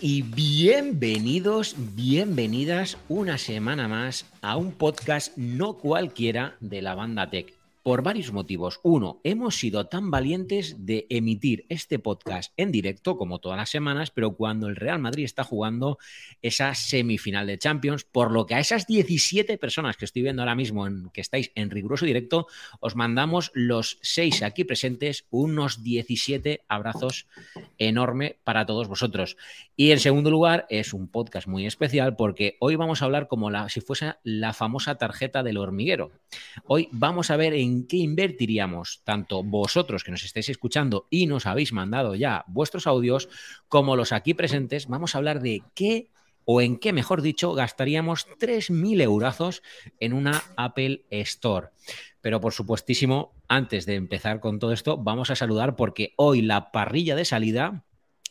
y bienvenidos, bienvenidas una semana más a un podcast no cualquiera de la banda Tech por varios motivos. Uno, hemos sido tan valientes de emitir este podcast en directo como todas las semanas, pero cuando el Real Madrid está jugando esa semifinal de Champions, por lo que a esas 17 personas que estoy viendo ahora mismo en, que estáis en riguroso directo, os mandamos los seis aquí presentes unos 17 abrazos enorme para todos vosotros. Y en segundo lugar, es un podcast muy especial porque hoy vamos a hablar como si fuese la famosa tarjeta del hormiguero. Hoy vamos a ver en qué invertiríamos tanto vosotros que nos estáis escuchando y nos habéis mandado ya vuestros audios, como los aquí presentes, vamos a hablar de qué o en qué, mejor dicho, gastaríamos 3.000 eurazos en una Apple Store. Pero por supuestísimo, antes de empezar con todo esto, vamos a saludar porque hoy la parrilla de salida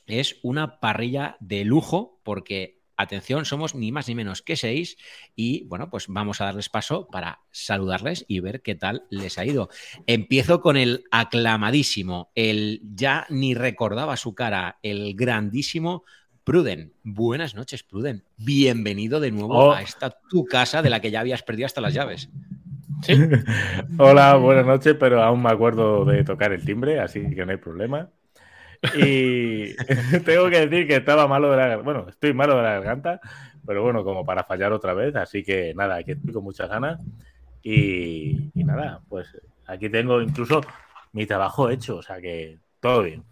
es una parrilla de lujo porque Atención, somos ni más ni menos que seis y bueno, pues vamos a darles paso para saludarles y ver qué tal les ha ido. Empiezo con el aclamadísimo, el ya ni recordaba su cara, el grandísimo Pruden. Buenas noches, Pruden. Bienvenido de nuevo Oh. a esta tu casa de la que ya habías perdido hasta las llaves. Hola, buenas noches, pero aún me acuerdo de tocar el timbre, así que no hay problema. Y tengo que decir que estaba malo de la garganta. Bueno, estoy malo de la garganta, pero bueno, como para fallar otra vez. Así que nada, aquí estoy con muchas ganas. Y, y nada, pues aquí tengo incluso mi trabajo hecho, o sea que todo bien.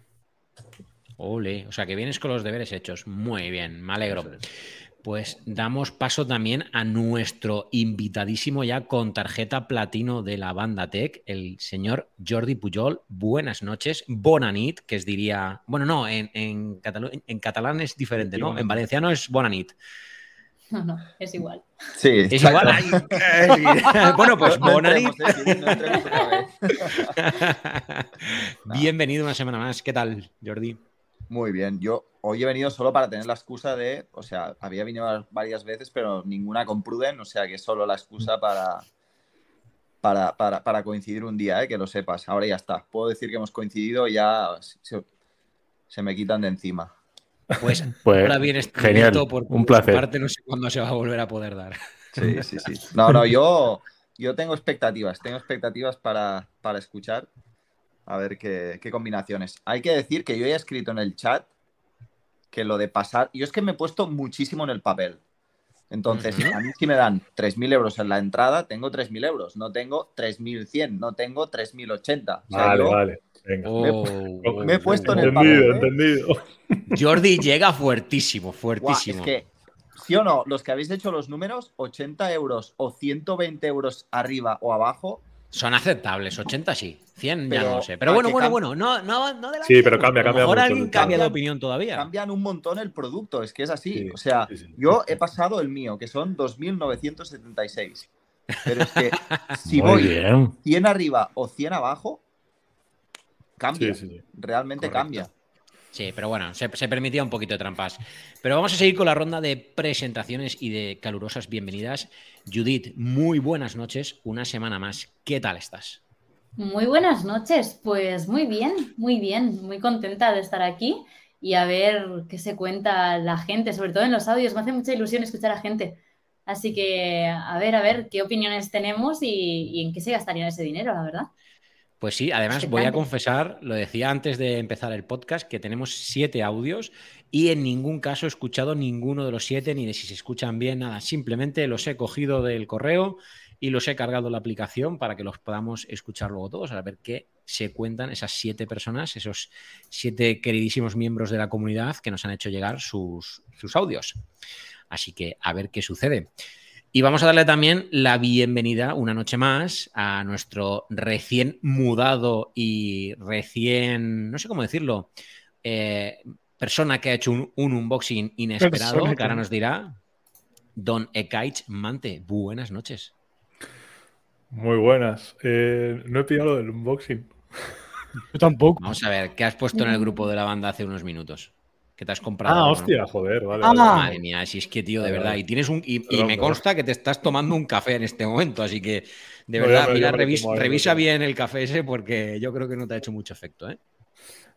Ole, o sea que vienes con los deberes hechos. Muy bien, me alegro. Es. Pues damos paso también a nuestro invitadísimo ya con tarjeta platino de la banda Tech, el señor Jordi Pujol. Buenas noches. Bonanit, que es diría. Bueno, no, en, en, catalán, en catalán es diferente, ¿no? En valenciano es Bonanit. No, no, es igual. Sí, Es igual. Ay, ay. bueno, pues No- no Bonanit. entremos, eh, no entremos otra vez. Bienvenido una semana más. ¿Qué tal, Jordi? Muy bien, yo hoy he venido solo para tener la excusa de, o sea, había venido varias veces, pero ninguna con Pruden, o sea que solo la excusa para, para, para, para coincidir un día, eh, que lo sepas. Ahora ya está, puedo decir que hemos coincidido y ya se, se me quitan de encima. Pues, Pues, ahora viene este genial, por un placer. parte, no sé cuándo se va a volver a poder dar. Sí, sí, sí. No, no, yo, yo tengo expectativas, tengo expectativas para, para escuchar, a ver qué, qué combinaciones. Hay que decir que yo he escrito en el chat que lo de pasar, yo es que me he puesto muchísimo en el papel. Entonces, a mí si me dan 3.000 euros en la entrada, tengo 3.000 euros, no tengo 3.100, no tengo 3.080. O sea, Vale, yo vale. Venga. Oh, me he puesto en el entendido, papel, ¿eh? entendido. Jordi llega fuertísimo, fuertísimo. es que, sí o no, los que habéis hecho los números, 80 euros o 120 euros arriba o abajo, Son aceptables, 80 sí, 100 ya no lo sé. Pero ¿a bueno, bueno, bueno, no, no, no de la Sí, pero cambia, A lo cambia mejor mucho, alguien cambia. cambia de opinión todavía. cambian un montón el producto, es que es así. Sí, o sea, sí, sí. yo he pasado el mío, que son 2.976. Pero es que si Muy voy bien. 100 arriba o 100 abajo, cambia. Sí, sí, sí. Realmente Correcto. cambia. Sí, pero bueno, se, permitía un poquito de trampas. Pero vamos a seguir con la ronda de presentaciones y de calurosas bienvenidas. Judith, muy buenas noches, una semana más. ¿Qué tal estás? Muy buenas noches, pues muy bien, muy bien, muy contenta de estar aquí y a ver qué se cuenta la gente, sobre todo en los audios. Me hace mucha ilusión escuchar a gente. Así que a ver, a ver qué opiniones tenemos y, y en qué se gastaría ese dinero, la verdad. Pues sí, además voy a confesar, lo decía antes de empezar el podcast, que tenemos siete audios y en ningún caso he escuchado ninguno de los siete, ni de si se escuchan bien, nada. Simplemente los he cogido del correo y los he cargado en la aplicación para que los podamos escuchar luego todos, a ver qué se cuentan esas siete personas, esos siete queridísimos miembros de la comunidad que nos han hecho llegar sus, sus audios. Así que a ver qué sucede. Y vamos a darle también la bienvenida una noche más a nuestro recién mudado y recién, no sé cómo decirlo, eh, persona que ha hecho un, un unboxing inesperado, Persona que ahora nos dirá, Don Ekaich Mante. Buenas noches. Muy buenas. Eh, no he pillado lo del unboxing. Yo tampoco. Vamos a ver, ¿qué has puesto en el grupo de la banda hace unos minutos? ¿Qué te has comprado? Ah, hostia, joder, vale. Ah. vale. Madre mía, si es que, tío, de Vale, verdad. Y tienes un. Y, me consta que te estás tomando un café en este momento, así que, de No, verdad, mira, revis- algo, revisa bien el café ese porque yo creo que no te ha hecho mucho efecto, ¿eh?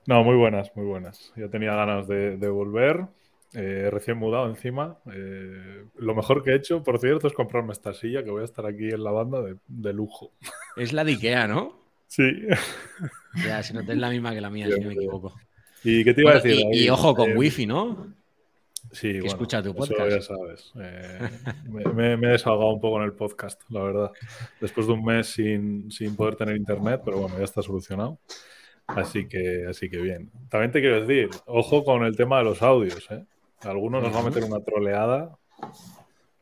No, muy buenas, muy buenas. Yo tenía ganas de, de volver eh, recién mudado encima. Eh, lo mejor que he hecho, por cierto, es comprarme esta silla que voy a estar aquí en la banda de, de lujo. Es la de Ikea, ¿no? Sí. Ya, si no es la misma que la mía, si no me equivoco. ¿Y qué te iba a decir? y, ojo con Eh, wifi, ¿no? Sí, bueno, escucha tu eso podcast. ya sabes. Eh, me, he desahogado un poco en el podcast, la verdad. Después de un mes sin, sin poder tener internet, pero bueno, ya está solucionado. Así que, así que bien. También te quiero decir, ojo con el tema de los audios, ¿eh? Alguno nos va a meter una troleada.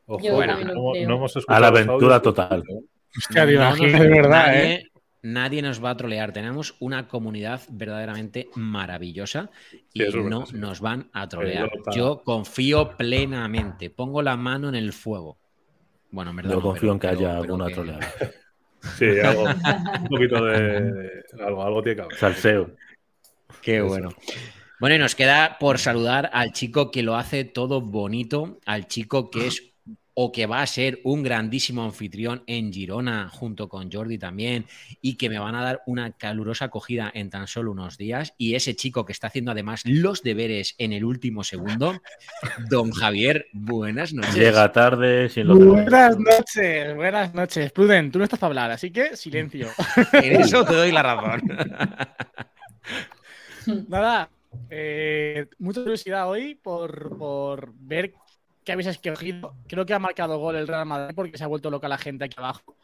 Ojo, no, no hemos escuchado A la aventura audios, total. ¿eh? Hostia, te No nos- de verdad, ¿eh? Nadie nos va a trolear. Tenemos una comunidad verdaderamente maravillosa y verdad, no sí. nos van a trolear. yo confío plenamente. Pongo la mano en el fuego. Bueno, en verdad. Yo no, confío pero- en que pero- haya pero alguna que- troleada. Sí, algo, un poquito de, de- algo, algo tiene que haber. Salseo. Qué Eso. bueno. Bueno, y nos queda por saludar al chico que lo hace todo bonito, al chico que es o que va a ser un grandísimo anfitrión en Girona, junto con Jordi también, y que me van a dar una calurosa acogida en tan solo unos días. Y ese chico que está haciendo además los deberes en el último segundo, don Javier, buenas noches. Llega tarde sin lo Buenas noches, buenas noches. Pruden, tú no estás para hablar, así que silencio. En eso te doy la razón. Nada, eh, mucha curiosidad hoy por, por ver qué habéis escogido. Creo que ha marcado gol el Real Madrid porque se ha vuelto loca la gente aquí abajo.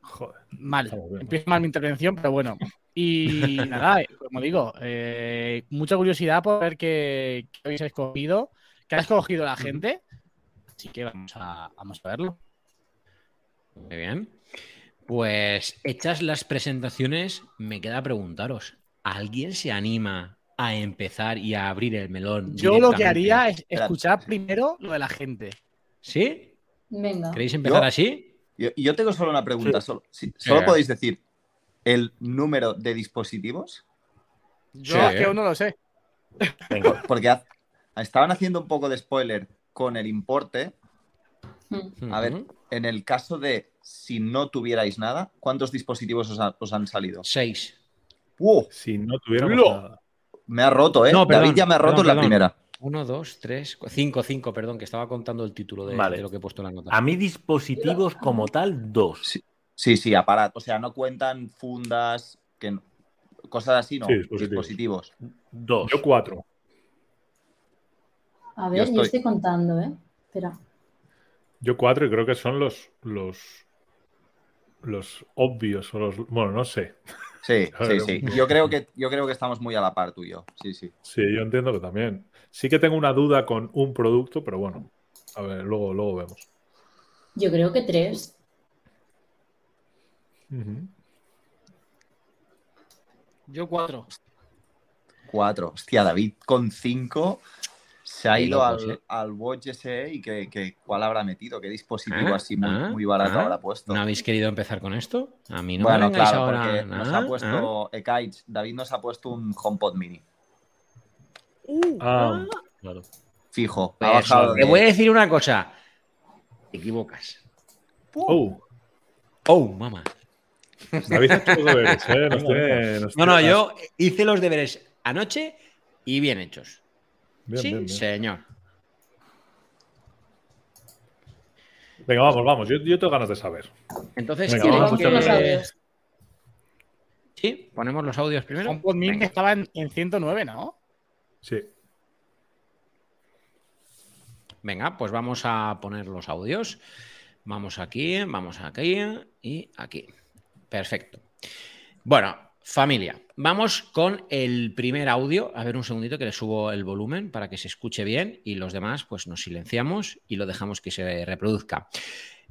Joder. Mal. Empieza mal mi intervención, pero bueno. Y nada, eh, como digo, eh, mucha curiosidad por ver qué, qué habéis escogido, qué ha escogido la gente. Así que vamos a, vamos a verlo. Muy bien. Pues hechas las presentaciones, me queda preguntaros, ¿alguien se anima a empezar y a abrir el melón? Yo lo que haría es Espera. escuchar primero lo de la gente. ¿Sí? Venga. ¿Queréis empezar Yo- así? Yo, yo tengo solo una pregunta. Sí. Solo, solo podéis decir el número de dispositivos. Yo Sí, es que aún no lo sé. Venga. Porque ha- estaban haciendo un poco de spoiler con el importe. Mm. A ver, en el caso de si no tuvierais nada, ¿cuántos dispositivos os, ha- os han salido? Seis. ¡Wow! Si no tuviéramos ¡Lo! nada. Me ha roto, ¿eh? No, perdón, David ya me ha roto perdón, en la perdón. primera. Uno, dos, tres, cinco, cinco, perdón, que estaba contando el título de, Vale. de lo que he puesto en la nota. A mí dispositivos como tal, dos. Sí. Sí, sí, aparato. O sea, no cuentan fundas, que no- cosas así, no. Sí, dispositivos. dispositivos. Dos. Yo cuatro. A ver, yo estoy- estoy... contando, ¿eh? Espera. Yo cuatro y creo que son los los los obvios o los bueno no sé. Sí, sí, sí. Yo creo que, yo creo que estamos muy a la par tú y yo. Sí, sí. Sí, yo entiendo que también. Sí que tengo una duda con un producto, pero bueno, a ver, luego luego vemos. Yo creo que tres. Yo cuatro. Cuatro. Hostia, David con cinco se ha ido locos, al, ¿eh? al Watch SE y que, que- cuál habrá metido, qué dispositivo Ah, así muy, ah, muy barato ah. habrá puesto. ¿No habéis querido empezar con esto? A mí no bueno, me claro, ahora. porque nos nada, ha puesto Ekaich, David nos ha puesto un HomePod Mini. Ah, Claro. Fijo. Pues, ha bajado Te voy a decir una cosa. Te equivocas. oh, Oh, mamá. David ha hecho los deberes, ¿eh? Nos tiene- nos No, no, yo hice los deberes anoche y bien hechos. Bien, sí, bien, bien. señor. Venga, vamos, vamos. Yo, yo tengo ganas de saber. Entonces, Venga, ¿queréis vamos que- los audios. Sí, ponemos los audios primero. Mini Venga. estaba en, en 109, ¿no? Sí. Venga, pues vamos a poner los audios. Vamos aquí, vamos aquí y aquí. Perfecto. Bueno, familia, vamos con el primer audio. A ver un segundito que le subo el volumen para que se escuche bien y los demás pues nos silenciamos y lo dejamos que se reproduzca.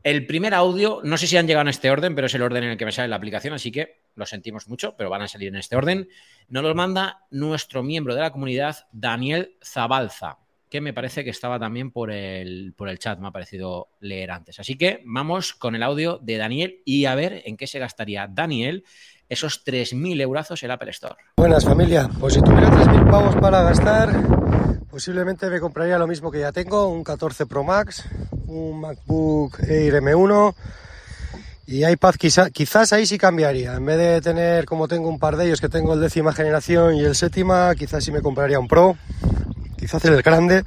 El primer audio, no sé si han llegado en este orden, pero es el orden en el que me sale la aplicación, así que lo sentimos mucho, pero van a salir en este orden. Nos lo manda nuestro miembro de la comunidad, Daniel Zabalza, que me parece que estaba también por el, por el chat, me ha parecido leer antes. Así que vamos con el audio de Daniel y a ver en qué se gastaría Daniel esos 3.000 euros en Apple Store. Buenas familia, pues si tuviera 3.000 pavos para gastar, posiblemente me compraría lo mismo que ya tengo, un 14 Pro Max, un MacBook Air M1 y iPad quizá- quizás ahí sí cambiaría, en vez de tener como tengo un par de ellos que tengo el décima generación y el séptima, quizás sí me compraría un Pro, quizás el grande.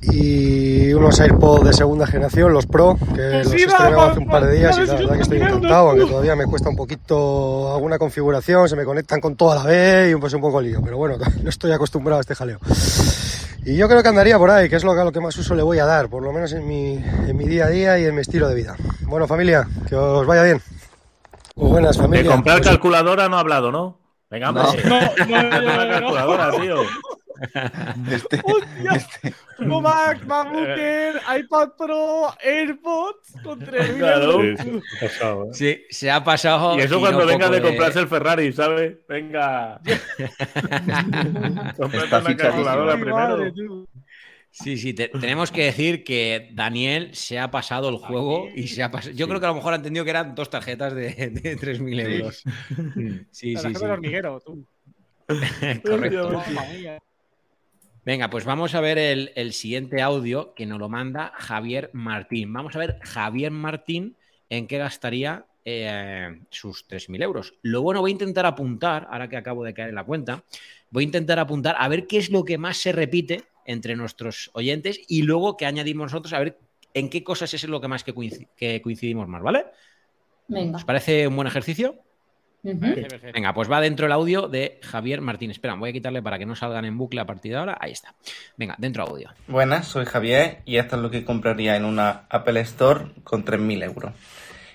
Y unos AirPods de segunda generación, los Pro, que los he estrenado hace un par de días y la verdad que estoy encantado, aunque todavía me cuesta un poquito alguna configuración, se me conectan con toda la vez y pues un poco lío, pero bueno, no estoy acostumbrado a este jaleo. Y yo creo que andaría por ahí, que es lo que, a lo que más uso le voy a dar, por lo menos en mi, en mi día a día y en mi estilo de vida. Bueno, familia, que os vaya bien. Muy buenas, De familia. comprar Pues- calculadora no ha hablado, ¿no? Venga, hombre. No. No, no, no, no. calculadora, tío. Este, ¡Hostia! Tengo Mac, MacBooker, iPad Pro, AirPods con 3.000 Claro. euros. Sí, sí, ha pasado, ¿eh? Sí, se ha pasado. Y eso y cuando no venga de comprarse el Ferrari, ¿sabes? Venga. Comprate Está una calculadora primero. madre. Sí, sí, te- tenemos que decir que Daniel se ha pasado el juego y se ha pasado. Yo creo que a lo mejor ha entendido que eran dos tarjetas de, de 3.000 euros. Sí, sí, tarjeta sí. del hormiguero, tú. Correcto. Venga, pues vamos a ver el, el siguiente audio que nos lo manda Javier Martín. Vamos a ver Javier Martín en qué gastaría eh, sus 3.000 euros. Lo bueno, voy a intentar apuntar, ahora que acabo de caer en la cuenta, voy a intentar apuntar a ver qué es lo que más se repite entre nuestros oyentes y luego que añadimos nosotros a ver en qué cosas es lo que más que, que coincidimos más, ¿vale? Venga. ¿Os parece un buen ejercicio? Venga, pues va dentro el audio de Javier Martín. Espera, voy a quitarle para que no salgan en bucle a partir de ahora. Ahí está. Venga, dentro audio. Buenas, soy Javier y esto es lo que compraría en una Apple Store con 3.000 euros.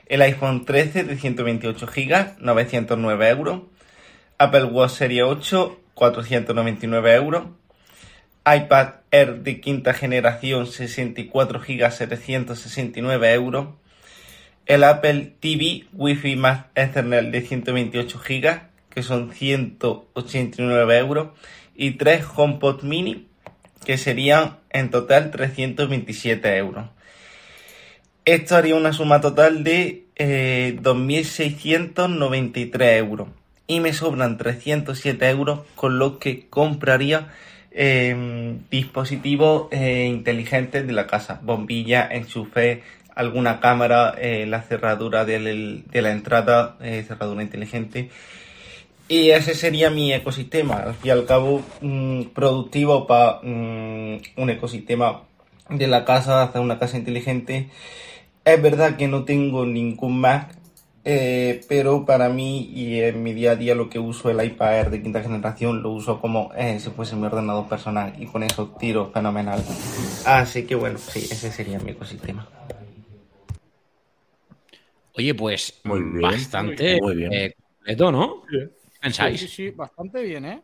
El iPhone 13 de 128 GB, 909 euros. Apple Watch Serie 8, 499 euros. iPad Air de quinta generación, 64 GB, 769 euros. El Apple TV Wi-Fi más Ethernet de 128 GB, que son 189 euros. Y tres HomePod Mini, que serían en total 327 euros. Esto haría una suma total de eh, 2.693 euros. Y me sobran 307 euros con lo que compraría eh, dispositivos eh, inteligentes de la casa. Bombilla, enchufe, alguna cámara, eh, la cerradura del- de la entrada, eh, cerradura inteligente. Y ese sería mi ecosistema, al fin y al cabo, mm, productivo para un ecosistema de la casa, hacer una casa inteligente. Es verdad que no tengo ningún Mac, eh, pero para mí y en mi día a día lo que uso el iPad Air de quinta generación lo uso como eh, si fuese mi ordenador personal y con eso tiro fenomenal. Así que bueno, sí, ese sería mi ecosistema. Oye, pues Muy bien, bastante muy bien. eh, completo, ¿no? Sí. ¿Qué pensáis? Sí, sí, sí, bastante bien, ¿eh?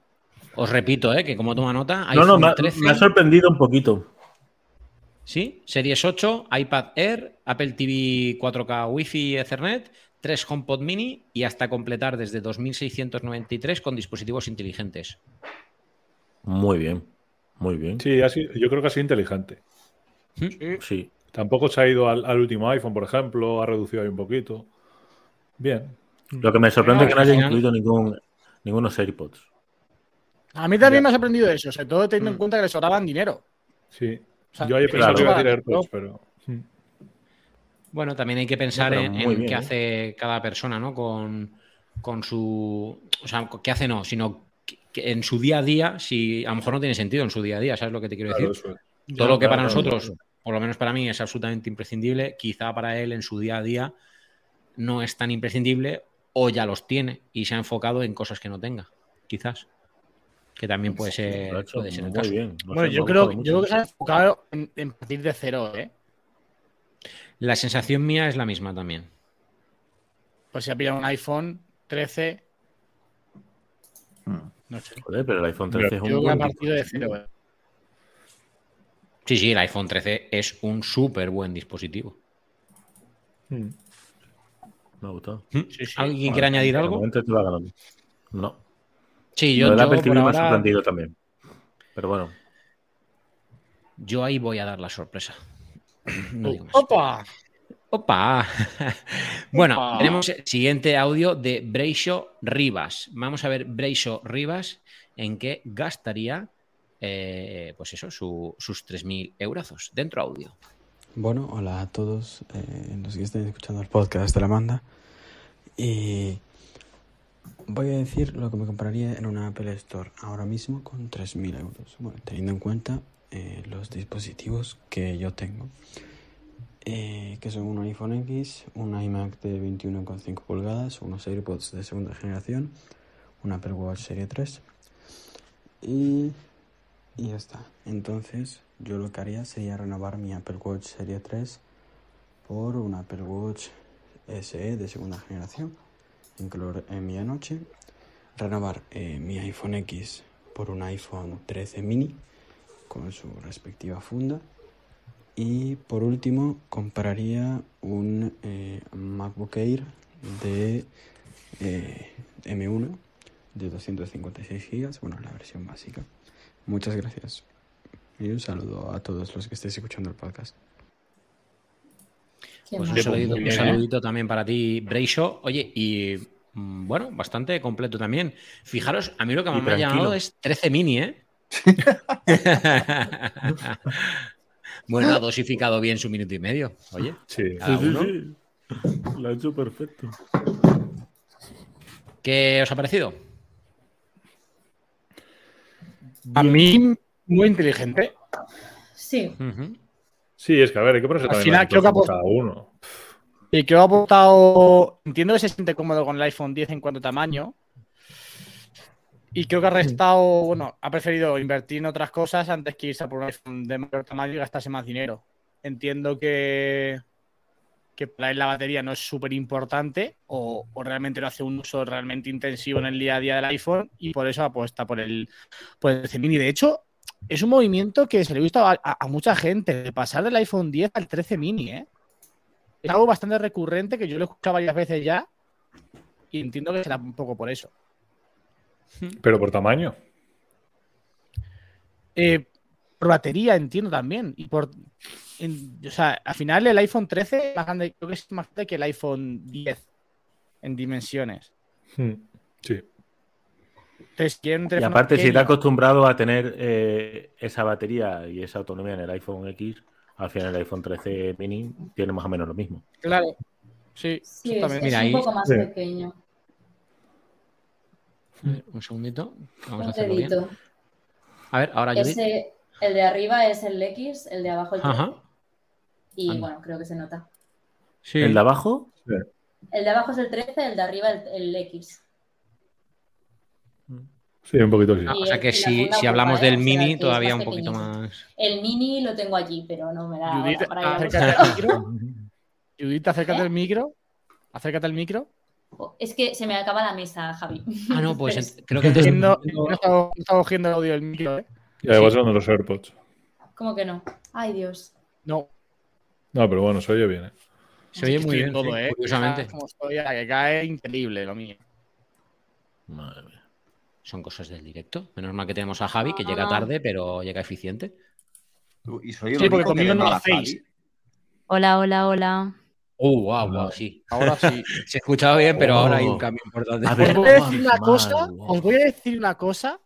Os repito, ¿eh? que como toma nota, No, no, iPhone me ha, 13, me ha sorprendido un poquito. ¿sí? Series 8, iPad Air, Apple TV 4K Wi-Fi Ethernet, 3 HomePod Mini y hasta completar desde 2.693 con dispositivos inteligentes. Muy bien. Muy bien. Sí, ha sido- yo creo que ha sido inteligente. Sí. Sí. Tampoco se ha ido al, al último iPhone, por ejemplo, ha reducido ahí un poquito. Bien. Lo que me sorprende es que no haya incluido ningún, ningunos AirPods. A mí también Ya. me ha sorprendido eso, sobre todo teniendo en Mm. cuenta que le sobraban dinero. Sí. O sea, Yo había pensado que iba a decir. AirPods, pero. mm. Bueno, también hay que pensar en, muy en bien, qué ¿eh? hace cada persona, ¿no? Con, con su. O sea, qué hace no, sino que- que en su día a día, si a lo mejor no tiene sentido en su día a día, ¿sabes lo que te quiero Claro, decir? es. Todo lo que para Claro, nosotros, claro. Por lo menos para mí, es absolutamente imprescindible, quizá para él en su día a día no es tan imprescindible o ya los tiene y se ha enfocado en cosas que no tenga, quizás. Que también puede ser, Lo ha hecho puede ser el muy caso. bien. No Bueno, yo creo, yo creo que se ha enfocado en, en partir de cero, ¿eh? La sensación mía es la misma también. Pues si ha pillado un iPhone 13, Mm. no sé. Joder, pero el iPhone 13 es Yo un creo que ha buen partido de cero, ¿eh? Sí, sí, el iPhone 13 es un súper buen dispositivo. Mm. Me ha gustado. Sí, sí. ¿Alguien quiere añadir algo? lo. No. Sí, Lo yo, del yo Apple por TV me ha ahora- sorprendido también. Pero bueno. yo ahí voy a dar la sorpresa. No digo más. ¡Opa! ¡Opa! bueno, Opa. tenemos el siguiente audio de Breixo Rivas. Vamos a ver Breixo Rivas en qué gastaría, eh, pues eso, su- sus 3.000 eurazos. Dentro audio. Bueno, hola a todos eh, los que estén escuchando el podcast de la Manda. Y Voy a decir lo que me compraría en una Apple Store ahora mismo con 3.000 euros. Bueno, teniendo en cuenta eh, los dispositivos que yo tengo. Que son un iPhone X, un iMac de 21,5 pulgadas, unos AirPods de segunda generación, un Apple Watch Serie 3 y, y ya está. Entonces yo lo que haría sería renovar mi Apple Watch Serie 3 por un Apple Watch SE de segunda generación en color en mi anoche, renovar eh, mi iPhone X por un iPhone 13 mini con su respectiva funda y por último compraría un eh, MacBook Air de eh, M1 de 256 GB, bueno, la versión básica. Muchas gracias. Y un saludo a todos los que estéis escuchando el podcast. Pues un saludito, un saludito también para ti, Breisho. Oye, y mm, bueno, bastante completo también. Fijaros, a mí lo que más me ha llamado es 13 mini, ¿eh? bueno, ha dosificado bien su minuto y medio. Oye, Sí, Cada sí, sí. Lo ha hecho perfecto. ¿qué os ha parecido? A mí, muy inteligente. Sí. Sí, es que a ver, hay que ponerse Al también final creo que cada uno. Y creo que ha aportado. Entiendo que se siente cómodo con el iPhone 10 en cuanto a tamaño. Y creo que ha restado. Bueno, ha preferido invertir en otras cosas antes que irse a por un iPhone de mayor tamaño y gastarse más dinero. Entiendo que. Que para él la batería no es súper importante o, o realmente no hace un uso realmente intensivo en el día a día del iPhone y por eso apuesta por el, por el 13 mini. De hecho, es un movimiento que se le ha visto a, a- a mucha gente, de pasar del iPhone 10 al 13 mini, ¿eh? Es algo bastante recurrente que yo lo he escuchado varias veces ya y entiendo que será un poco por eso. Pero por tamaño. Eh, por batería entiendo también y por... en- o sea, al final el iPhone 13 es más grande, creo que es más grande que el iPhone 10 en dimensiones. Hmm, Sí. Entonces, un Y aparte, si pequeño. está acostumbrado a tener eh, esa batería y esa autonomía en el iPhone X, al final el iPhone 13 mini tiene más o menos lo mismo. Claro. Sí, sí, es, es Mira, un ahí- poco más Sí. pequeño. Un segundito. Vamos a Un hacerlo bien. dedito. A ver, ahora Judith. Ese, el de arriba es el X, el de abajo el 13. Ajá. Y Anda. bueno, creo que se nota. Sí. ¿El de abajo? El de abajo es el 13, el de arriba el, el X. Sí, un poquito sí. Ah, o sea que si, si hablamos ¿eh? del O sea, mini, todavía un poquito pequeñito. más. El mini lo tengo allí, pero no me da Judith, para ir a acércate al micro. Judith, acércate ¿Eh? al micro. Acércate al micro. Es que se me acaba la mesa, Javi. Ah, no, pues creo que te- No, no está, no está cogiendo el audio del micro, ¿eh? Y además son de los AirPods. ¿Cómo que no? Ay, Dios. No. No, pero bueno, se oye bien. ¿eh? se oye muy bien, en todo, sí, ¿eh? curiosamente. La que cae increíble lo mío. Madre mía. Son cosas del directo. Menos mal que tenemos a Javi, que llega tarde, pero llega eficiente. Y soy el Sí, porque conmigo no lo hacéis. Hola, hola, hola. Oh, wow, wow, sí. Ahora sí. Se escuchaba bien, pero Oh. ahora hay un cambio importante. A Os voy a decir una cosa, wow. os voy a decir una cosa.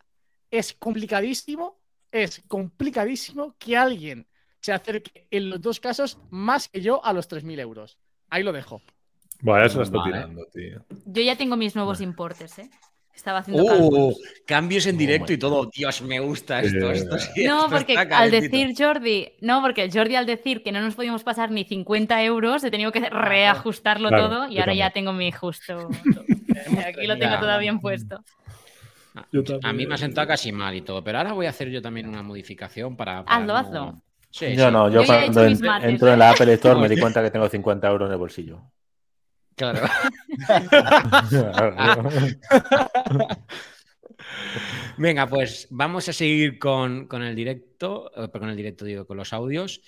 Es complicadísimo, es complicadísimo que alguien se acerque en los dos casos más que yo a los 3.000 euros. Ahí lo dejo. Vaya, se la está Vale. tirando, tío. Yo ya tengo mis nuevos importes, ¿eh? Estaba haciendo. Oh, cambios en directo y todo. Dios, me gusta esto. Esto sí, No, esto porque al decir Jordi, no, porque Jordi al decir que no nos podíamos pasar ni 50 euros, he tenido que reajustarlo Claro, todo y ahora ya tengo mi justo. Aquí lo tengo todo bien puesto. A mí me ha sentado casi mal y todo, pero ahora voy a hacer yo también una modificación para. para Hazlo, no- hazlo. Sí, Yo sí. no, yo, Yo he cuando mates, entro ¿eh? en la Apple Store me di cuenta que tengo 50 euros en el bolsillo. Claro. Venga, pues vamos a seguir con, con el directo, eh, con el directo, digo, con los audios.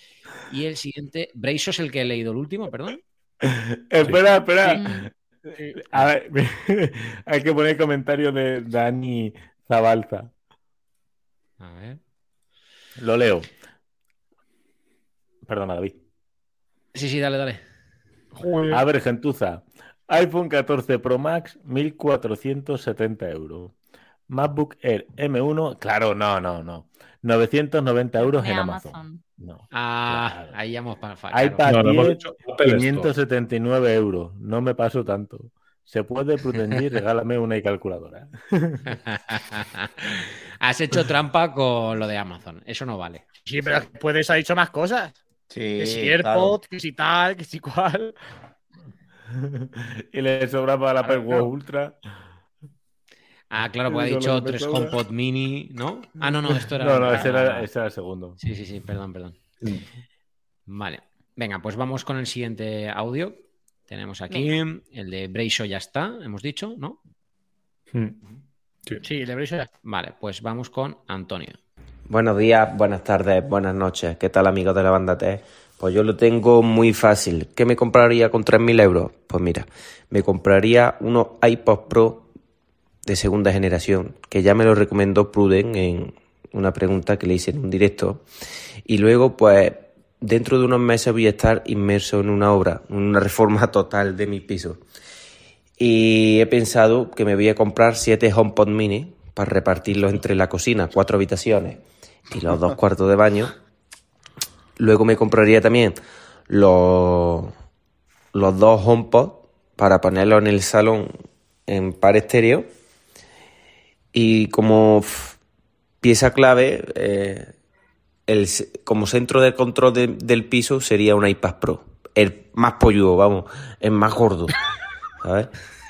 Y el siguiente, Breiso es el que he leído el último, perdón. espera, espera. A ver, hay que poner comentario de Dani Zabalza. A ver. Lo leo. Perdona, David. Sí, sí, dale, dale. A ver, gentuza. iPhone 14 Pro Max, 1470 euros. MacBook Air M1, claro, no, no, no. 990 euros en Amazon. Amazon. No. Ah, Claro. ahí ya hemos pa- fa- claro. iPad No, no hemos 10, dicho Apple Store. 579 euros. No me paso tanto. Se puede pretendir, regálame una calculadora. Has hecho trampa con lo de Amazon. Eso no vale. Sí, pero puedes haber dicho más cosas. Sí, Que si claro. AirPod, que si tal, que si cual. y le sobra para la Apple Watch Ultra. Ah, claro, porque ha dicho tres. HomePod Mini, ¿no? Ah, no, no, esto era. No, no, ese era, ese era el segundo. Sí, sí, sí, perdón, perdón. Vale. Venga, pues vamos con el siguiente audio. Tenemos aquí el de Brayshaw, ya está, hemos dicho, ¿no? Sí, el de Brayshaw ya está. Vale, pues vamos con Antonio. Buenos días, buenas tardes, buenas noches. ¿Qué tal amigos de la banda T? Pues yo lo tengo muy fácil. ¿Qué me compraría con 3.000 euros? Pues mira, me compraría unos iPod Pro de segunda generación, que ya me lo recomendó Pruden en una pregunta que le hice en un directo. Y luego, pues, dentro de unos meses voy a estar inmerso en una obra, una reforma total de mi piso. Y he pensado que me voy a comprar siete HomePod mini para repartirlos entre la cocina, cuatro habitaciones y los dos cuartos de baño. Luego me compraría también los, los dos HomePod para ponerlos en el salón en par estéreo. Y como pieza clave, eh, el, como centro de control de- del piso sería un iPad Pro. El más polludo, vamos, el más gordo. ¿sabes?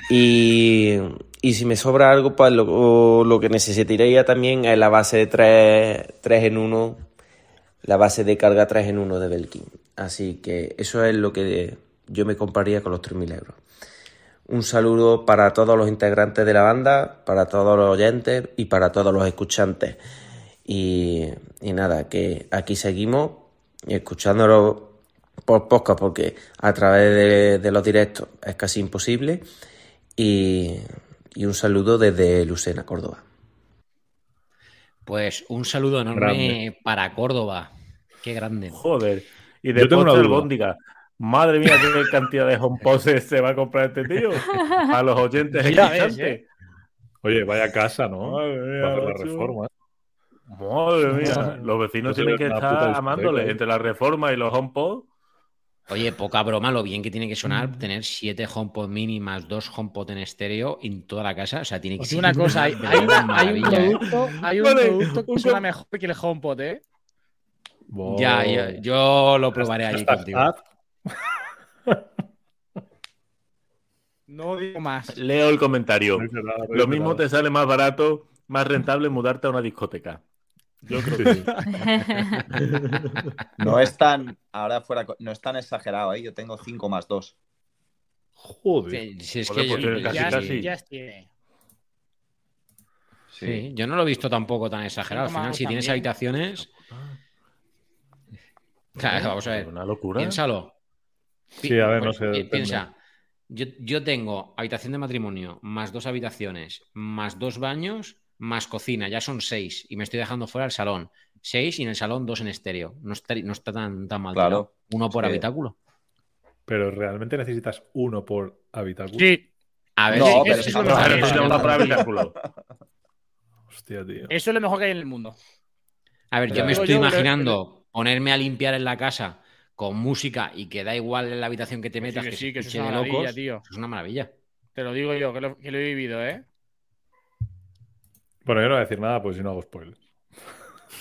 Y, y si me sobra algo, pues lo, lo que necesitaría también es la base de 3, en 1, la base de carga 3 en 1 de Belkin. Así que eso es lo que yo me compraría con los 3.000 euros. Un saludo para todos los integrantes de la banda, para todos los oyentes y para todos los escuchantes. Y, y nada, que aquí seguimos escuchándolo por podcast porque a través de los directos es casi imposible. Y, y un saludo desde Lucena, Córdoba. Pues un saludo enorme Grande. para Córdoba. Qué grande. Joder. Y de tengo una albóndiga. Madre mía, qué cantidad de HomePod se va a comprar este tío. A los oyentes Ya ves. ¿eh? Oye, vaya casa, ¿no? Madre mía, Va a hacer la reforma. Madre mía, los vecinos tienen que estar amándole ¿eh? entre la reforma y los HomePod. Oye, poca broma, lo bien que tiene que Mm. sonar tener siete HomePod mini más dos HomePod en estéreo en toda la casa. O sea, tiene que Os ser digo una cosa, hay, hay verdadera una- hay un producto, hay un Vale, producto que un suena com- mejor que el HomePod, ¿eh? Ya, ya, yo lo probaré allí contigo. No digo más. Leo el comentario. Lo mismo te sale más barato, más rentable mudarte a una discoteca. Yo creo que sí. No es tan, ahora fuera, no es tan exagerado, ¿eh? Yo tengo 5 más 2. Joder. Sí, sí, es Joder, que pues yo, casi, ya, casi. ya tiene. sí, yo no lo he visto tampoco tan exagerado. Al Cinco final, más si tienes también. habitaciones. Claro, vamos a ver. Una locura. Piénsalo. Sí, a ver, no Pues, sé, depende. Piensa, yo, yo tengo habitación de matrimonio, más dos habitaciones, más dos baños, más cocina, ya son seis. Y me estoy dejando fuera el salón. Seis y en el salón dos en estéreo. No está, no está tan, tan mal. Claro. tirado. Uno por Sí. habitáculo. Pero realmente necesitas uno por habitáculo. Sí, A ver, No, sí, pero eso sí, es lo no, mejor Claro, uno por habitáculo. Hostia, tío. eso es lo mejor que hay en el mundo. A ver, yo Pero me estoy yo, pero- imaginando ponerme a limpiar en la casa con música y que da igual en la habitación que te Que sí, metas, que que, sí, que es una maravilla, locos. tío. Eso es una maravilla. Te lo digo yo, que lo, que lo he vivido, ¿eh? Bueno, yo no voy a decir nada, pues si no hago spoilers.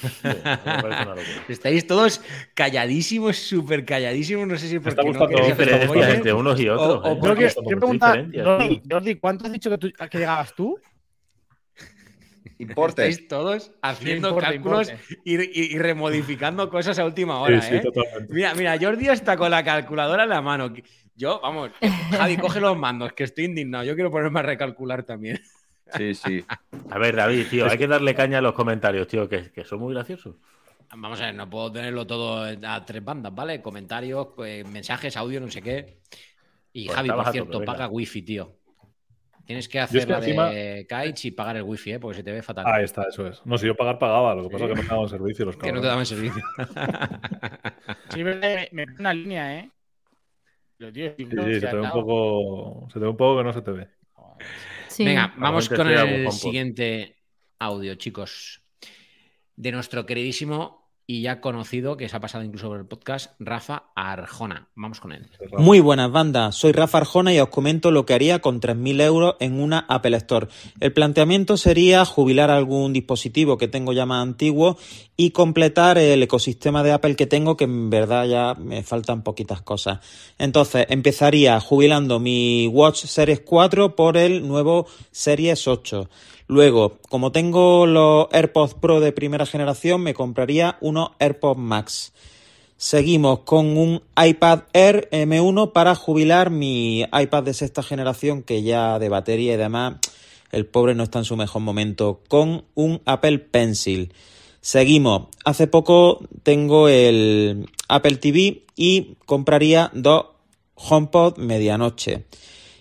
Estáis todos calladísimos, súper calladísimos. No sé si porque no gustando queréis hacer Diferencia spoiler. entre unos y otros. o ¿eh? Creo que, diferencias, Jordi. Jordi, ¿cuánto has dicho que, tú- que llegabas tú? Importe. Estáis todos haciendo importe, cálculos importe. y, y- y remodificando cosas a última hora, sí, sí, ¿eh? Mira, mira, Jordi está con la calculadora en la mano. Yo, vamos, Javi, coge los mandos, que estoy indignado. Yo quiero ponerme a recalcular también. Sí, sí. A ver, David, tío, hay que darle caña a los comentarios, tío, que, que son muy graciosos. Vamos a ver, no puedo tenerlo todo a tres bandas, ¿vale? Comentarios, eh, mensajes, audio, no sé qué. Y Pues Javi, por cierto, venga. paga wifi, tío. Tienes que hacer es que la encima- de Kaich y pagar el wifi, ¿eh? Porque se te ve fatal. Ahí está, eso es. No, si yo pagar pagaba, lo que pasa es que no me daban servicio los que no cabrones. te daban servicio. Sí, me, me una línea, ¿eh? Pero, tío, Sí, sí, se te ve un poco. Se te ve un poco que no se te ve. Sí. Venga, vamos con el siguiente audio, chicos. De nuestro queridísimo y ya conocido, que se ha pasado incluso por el podcast, Rafa Arjona. Vamos con él. Muy buenas bandas, soy Rafa Arjona y os comento lo que haría con 3.000 euros en una Apple Store. El planteamiento sería jubilar algún dispositivo que tengo ya más antiguo y completar el ecosistema de Apple que tengo, que en verdad ya me faltan poquitas cosas. Entonces, empezaría jubilando mi Watch Series 4 por el nuevo Series 8. Luego, como tengo los AirPods Pro de primera generación, me compraría unos AirPods Max. Seguimos con un iPad Air M1 para jubilar mi iPad de sexta generación, que ya de batería y demás, el pobre no está en su mejor momento, con un Apple Pencil. Seguimos. Hace poco tengo el Apple TV y compraría dos HomePod medianoche.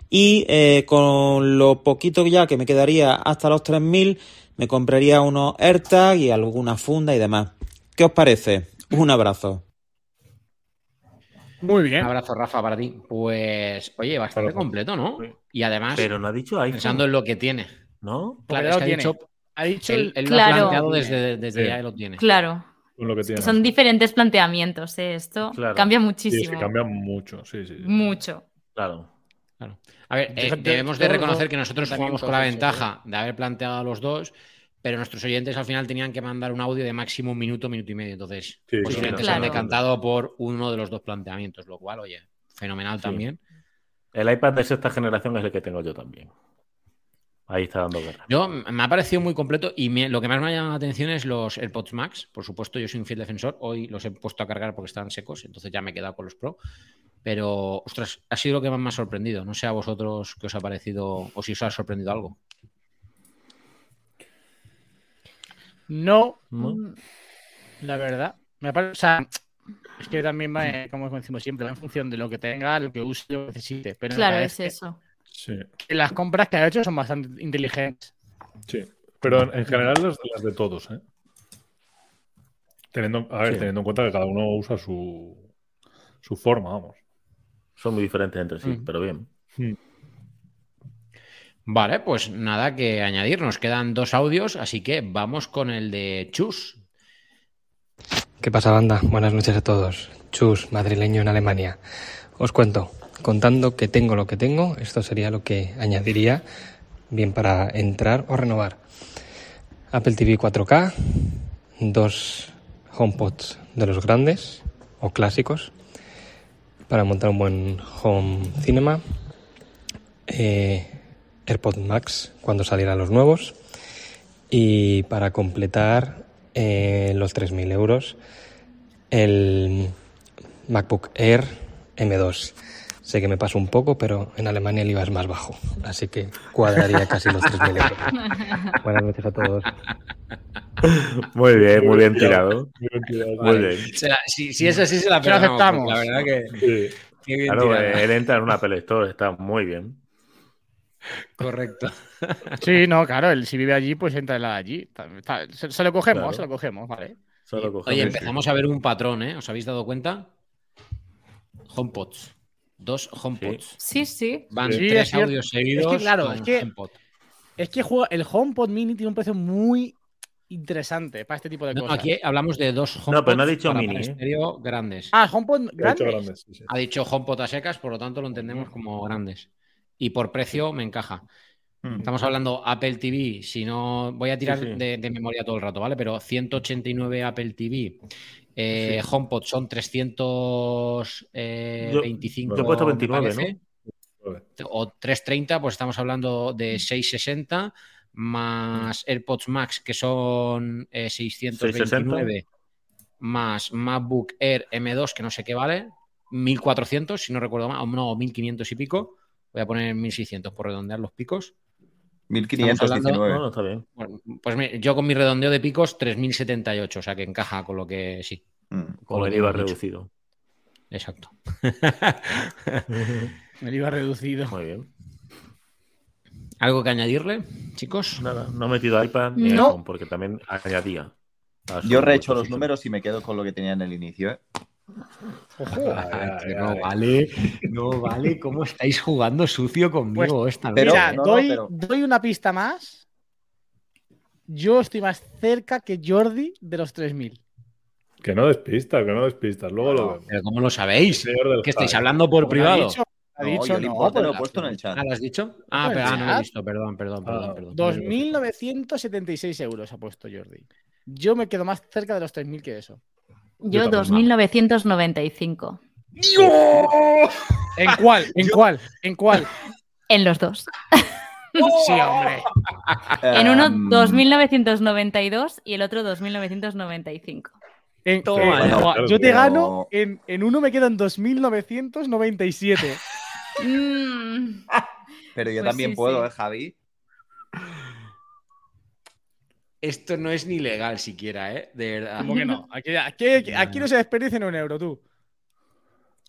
Y eh, con lo poquito ya que me quedaría hasta los 3.000, me compraría unos AirTag y alguna funda y demás. ¿Qué os parece? Un abrazo. Muy bien. Un abrazo, Rafa, para ti. Pues, oye, bastante completo, ¿no? Y además, Pero no ha dicho iPhone. pensando en lo que tiene. ¿No? Claro, es que ha tiene. dicho, Ha dicho él, él lo ha Claro. planteado desde, desde Sí. ya lo tiene. Claro. Con lo que tiene. Son diferentes planteamientos, ¿eh? Esto Claro. cambia Sí, muchísimo. es que cambia mucho. Sí, sí. sí. Mucho. Claro. A ver, eh, debemos de reconocer que nosotros jugamos con la esos, ventaja de haber planteado a los dos, pero nuestros oyentes al final tenían que mandar un audio de máximo un minuto, minuto y medio. Entonces, Sí, posiblemente claro. se han decantado por uno de los dos planteamientos, lo cual, oye, fenomenal Sí. también. El iPad de sexta generación es el que tengo yo también. Ahí está dando guerra. Yo me ha parecido muy completo y me- lo que más me ha llamado la atención es los AirPods Max. Por supuesto, yo soy un fiel defensor. Hoy los he puesto a cargar porque estaban secos, entonces ya me he quedado con los Pro. Pero, ostras, ha sido lo que más me ha sorprendido. No sé a vosotros qué os ha parecido o si os ha sorprendido algo. No, ¿No? Mm, la verdad. Me parece, o sea, es que también va, eh, como decimos siempre, va en función de lo que tenga, lo que use, lo que necesite. Pero Claro, es eso. Sí, que las compras que ha hecho son bastante inteligentes. sí. Pero en, en general las, las de todos, ¿eh? Teniendo, a ver, Sí. teniendo en cuenta que cada uno usa su, su forma, vamos. Son muy diferentes entre sí, Mm. pero bien. Vale, pues nada que añadir. Nos quedan dos audios, así que vamos con el de Chus. ¿Qué pasa, banda? Buenas noches a todos. Chus, madrileño en Alemania. Os cuento, contando que tengo lo que tengo, esto sería lo que añadiría, bien para entrar o renovar. Apple TV 4K, dos HomePods de los grandes o clásicos para montar un buen home cinema, eh, AirPod Max cuando salieran los nuevos y para completar eh, los 3.000 euros el MacBook Air M2. Sé que me paso un poco, pero en Alemania el IVA es más bajo, así que cuadraría casi los 3.000 euros. Buenas noches a todos. Muy bien, muy bien tirado. Muy bien tirado. Muy Vale. bien. Se la- si, si es así, se la Se aceptamos. La verdad que, Sí. bien Claro, tirada. él entra en una Apple Store, está muy bien. Correcto. Sí, no, claro, él si vive allí, pues entra él allí. Se, se lo cogemos, Claro. se lo cogemos, vale. Solo cogemos. Oye, empezamos a ver un patrón, ¿eh? ¿Os habéis dado cuenta? HomePods. Dos HomePods. Sí, sí. Van Sí, tres audios seguidos. Es que, claro, con es que- HomePod. Es que juega- el HomePod Mini tiene un precio muy interesante para este tipo de No, cosas. aquí hablamos de dos HomePods No, pero no ha dicho para- mini, para ¿eh? estéreo grandes. Ah, HomePod grandes, sí, sí. Ha dicho HomePod a secas, por lo tanto lo entendemos como grandes. Y por precio me encaja. Mm. Estamos hablando Apple TV, si no voy a tirar Sí, sí. De, de memoria todo el rato, ¿vale? Pero 189 Apple TV, eh, HomePod son 325. Yo he puesto me 29, parece. O 330, pues estamos hablando de 660 más AirPods Max, que son eh, 629, más MacBook Air M2, que no sé qué vale, 1400, si no recuerdo mal, o no, 1500 y pico. Voy a poner 1600 por redondear los picos. 1519. No, no, está bien. Bueno, pues yo con mi redondeo de picos, 3078, o sea que encaja con lo que sí. Mm. Con el que IVA reducido. Exacto. El IVA reducido. Muy bien. ¿Algo que añadirle, chicos? Nada, no he metido iPad ni No. iPhone porque también añadía. Yo rehecho los números y me quedo con lo que tenía en el inicio. ¿eh? Que no vale, no vale. ¿Cómo estáis jugando sucio conmigo esta? Mira, no, no, doy, pero- doy una pista más. Yo estoy más cerca que Jordi de los 3000. Que no despistas, que no despistas. Luego lo vemos. Pero ¿cómo lo sabéis? ¿Que estáis hablando por ha privado? dicho, ha No, dicho, yo no, pues lo he la- puesto en el chat. Ah, ¿lo has dicho? Ah, pero ah, no lo he visto, perdón, perdón, perdón, Ah, perdón. 2.976 euros ha puesto Jordi. Yo me quedo más cerca de los 3.000 que eso. Yo también. 2.995. ¿En cuál? ¿En cuál? ¿En cuál? En los dos. Sí, hombre. En uno Em, 2.992 y el otro 2.995. En- Toma eh, no, yo te gano, en, en uno me quedo en 2.997. Mm, Pero yo Pues también sí, puedo, sí. ¿eh, Javi? Esto no es ni legal siquiera, ¿eh? De verdad. ¿Cómo que no? Aquí, aquí- aquí no se desperdicia en un euro, tú.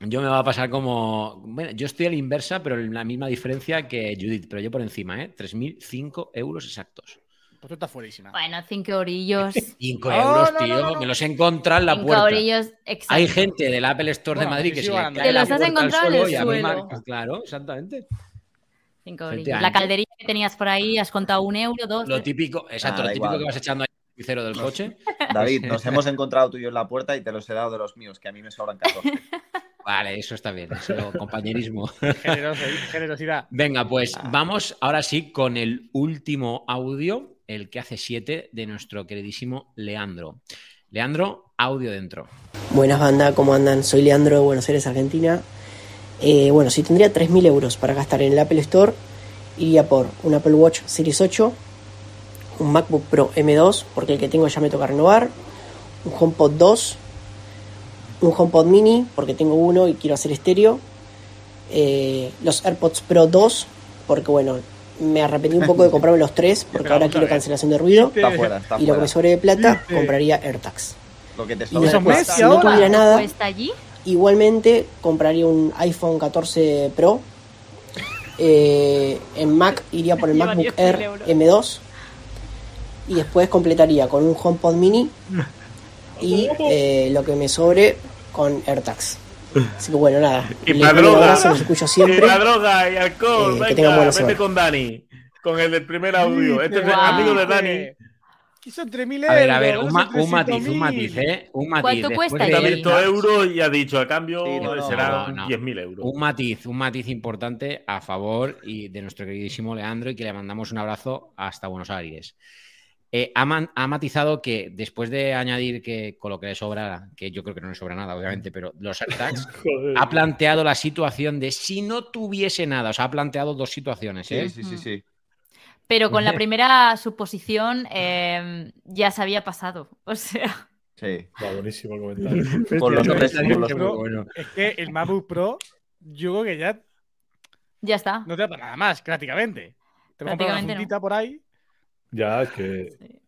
Yo me va a pasar como. Bueno, yo estoy a la inversa, pero en la misma diferencia que Judith, pero yo por encima, ¿eh? 3.005 euros exactos. Pues tú estás fuerísima. bueno, 5 orillos. 5 No, euros, no, tío. no, no, no. Me los he encontrado en la 5 puerta. orillos, exacto. Hay gente del Apple Store Bueno, de Madrid que sí, se cae Te la los has puerta al encontrado en suelo el y a mí suelo. marca- Claro, exactamente. 5 orillos. Efectivamente. La calderilla que tenías por ahí, has contado un euro, dos. Lo típico, exacto, Ah, lo típico igual. que vas echando ahí el cero del coche. David, nos hemos encontrado tú y yo en la puerta y te los he dado de los míos, que a mí me sobran 14. Vale, eso está bien, eso, compañerismo. Generoso- generosidad. Venga, pues Ah. vamos ahora sí con el último audio, el que hace siete de nuestro queridísimo Leandro. Leandro, audio dentro. Buenas banda, ¿cómo andan? Soy Leandro de Buenos Aires, Argentina. Eh, bueno, si tendría 3.000 euros para gastar en el Apple Store, iría por un Apple Watch Series 8, un MacBook Pro M2, porque el que tengo ya me toca renovar, un HomePod 2, un HomePod Mini, porque tengo uno y quiero hacer estéreo, eh, los AirPods Pro 2, porque bueno, me arrepentí un poco de comprarme los tres, porque ahora quiero cancelación de ruido, Está fuera, está y lo que me sobre de plata, compraría AirTags. Lo que te Y después, si no tuviera nada, ¿Cuesta allí? Igualmente compraría un iPhone 14 Pro. Eh, en Mac iría por el MacBook 10.000 Air euros. M2. Y después completaría con un HomePod Mini. Y eh, lo que me sobre con AirTags. Así que bueno, nada. Y Les droga. abrazo, los escucho Y siempre. la droga y alcohol. Eh, que venga, tengan buena vete con Dani. Con el del primer audio. Este es el amigo de Dani. Y son 3.000 euros. A ver, a ver, un, son ma- un matiz, un 300.000. matiz, ¿eh? Un matiz. ¿Cuánto Después cuesta ha el- visto euros y ha dicho a cambio Sí, no, no, serán no, no. 10.000 euros. Un matiz, un matiz importante a favor y de nuestro queridísimo Leandro y que le mandamos un abrazo hasta Buenos Aires. Eh, ha, man- ha matizado que después de añadir que con lo que le sobra, que yo creo que no le sobra nada, obviamente, pero los AirTags, ha planteado la situación de si no tuviese nada. O sea, ha planteado dos situaciones. ¿eh? Sí, sí, sí, sí. Pero con la primera suposición eh, ya se había pasado. O sea, Sí. Va, buenísimo el comentario. Los tres- los- bueno. Es que el MacBook Pro, yo creo que ya ya está. no te da para nada más, prácticamente. Te voy a comprar una no. juntita por ahí. Ya, es que.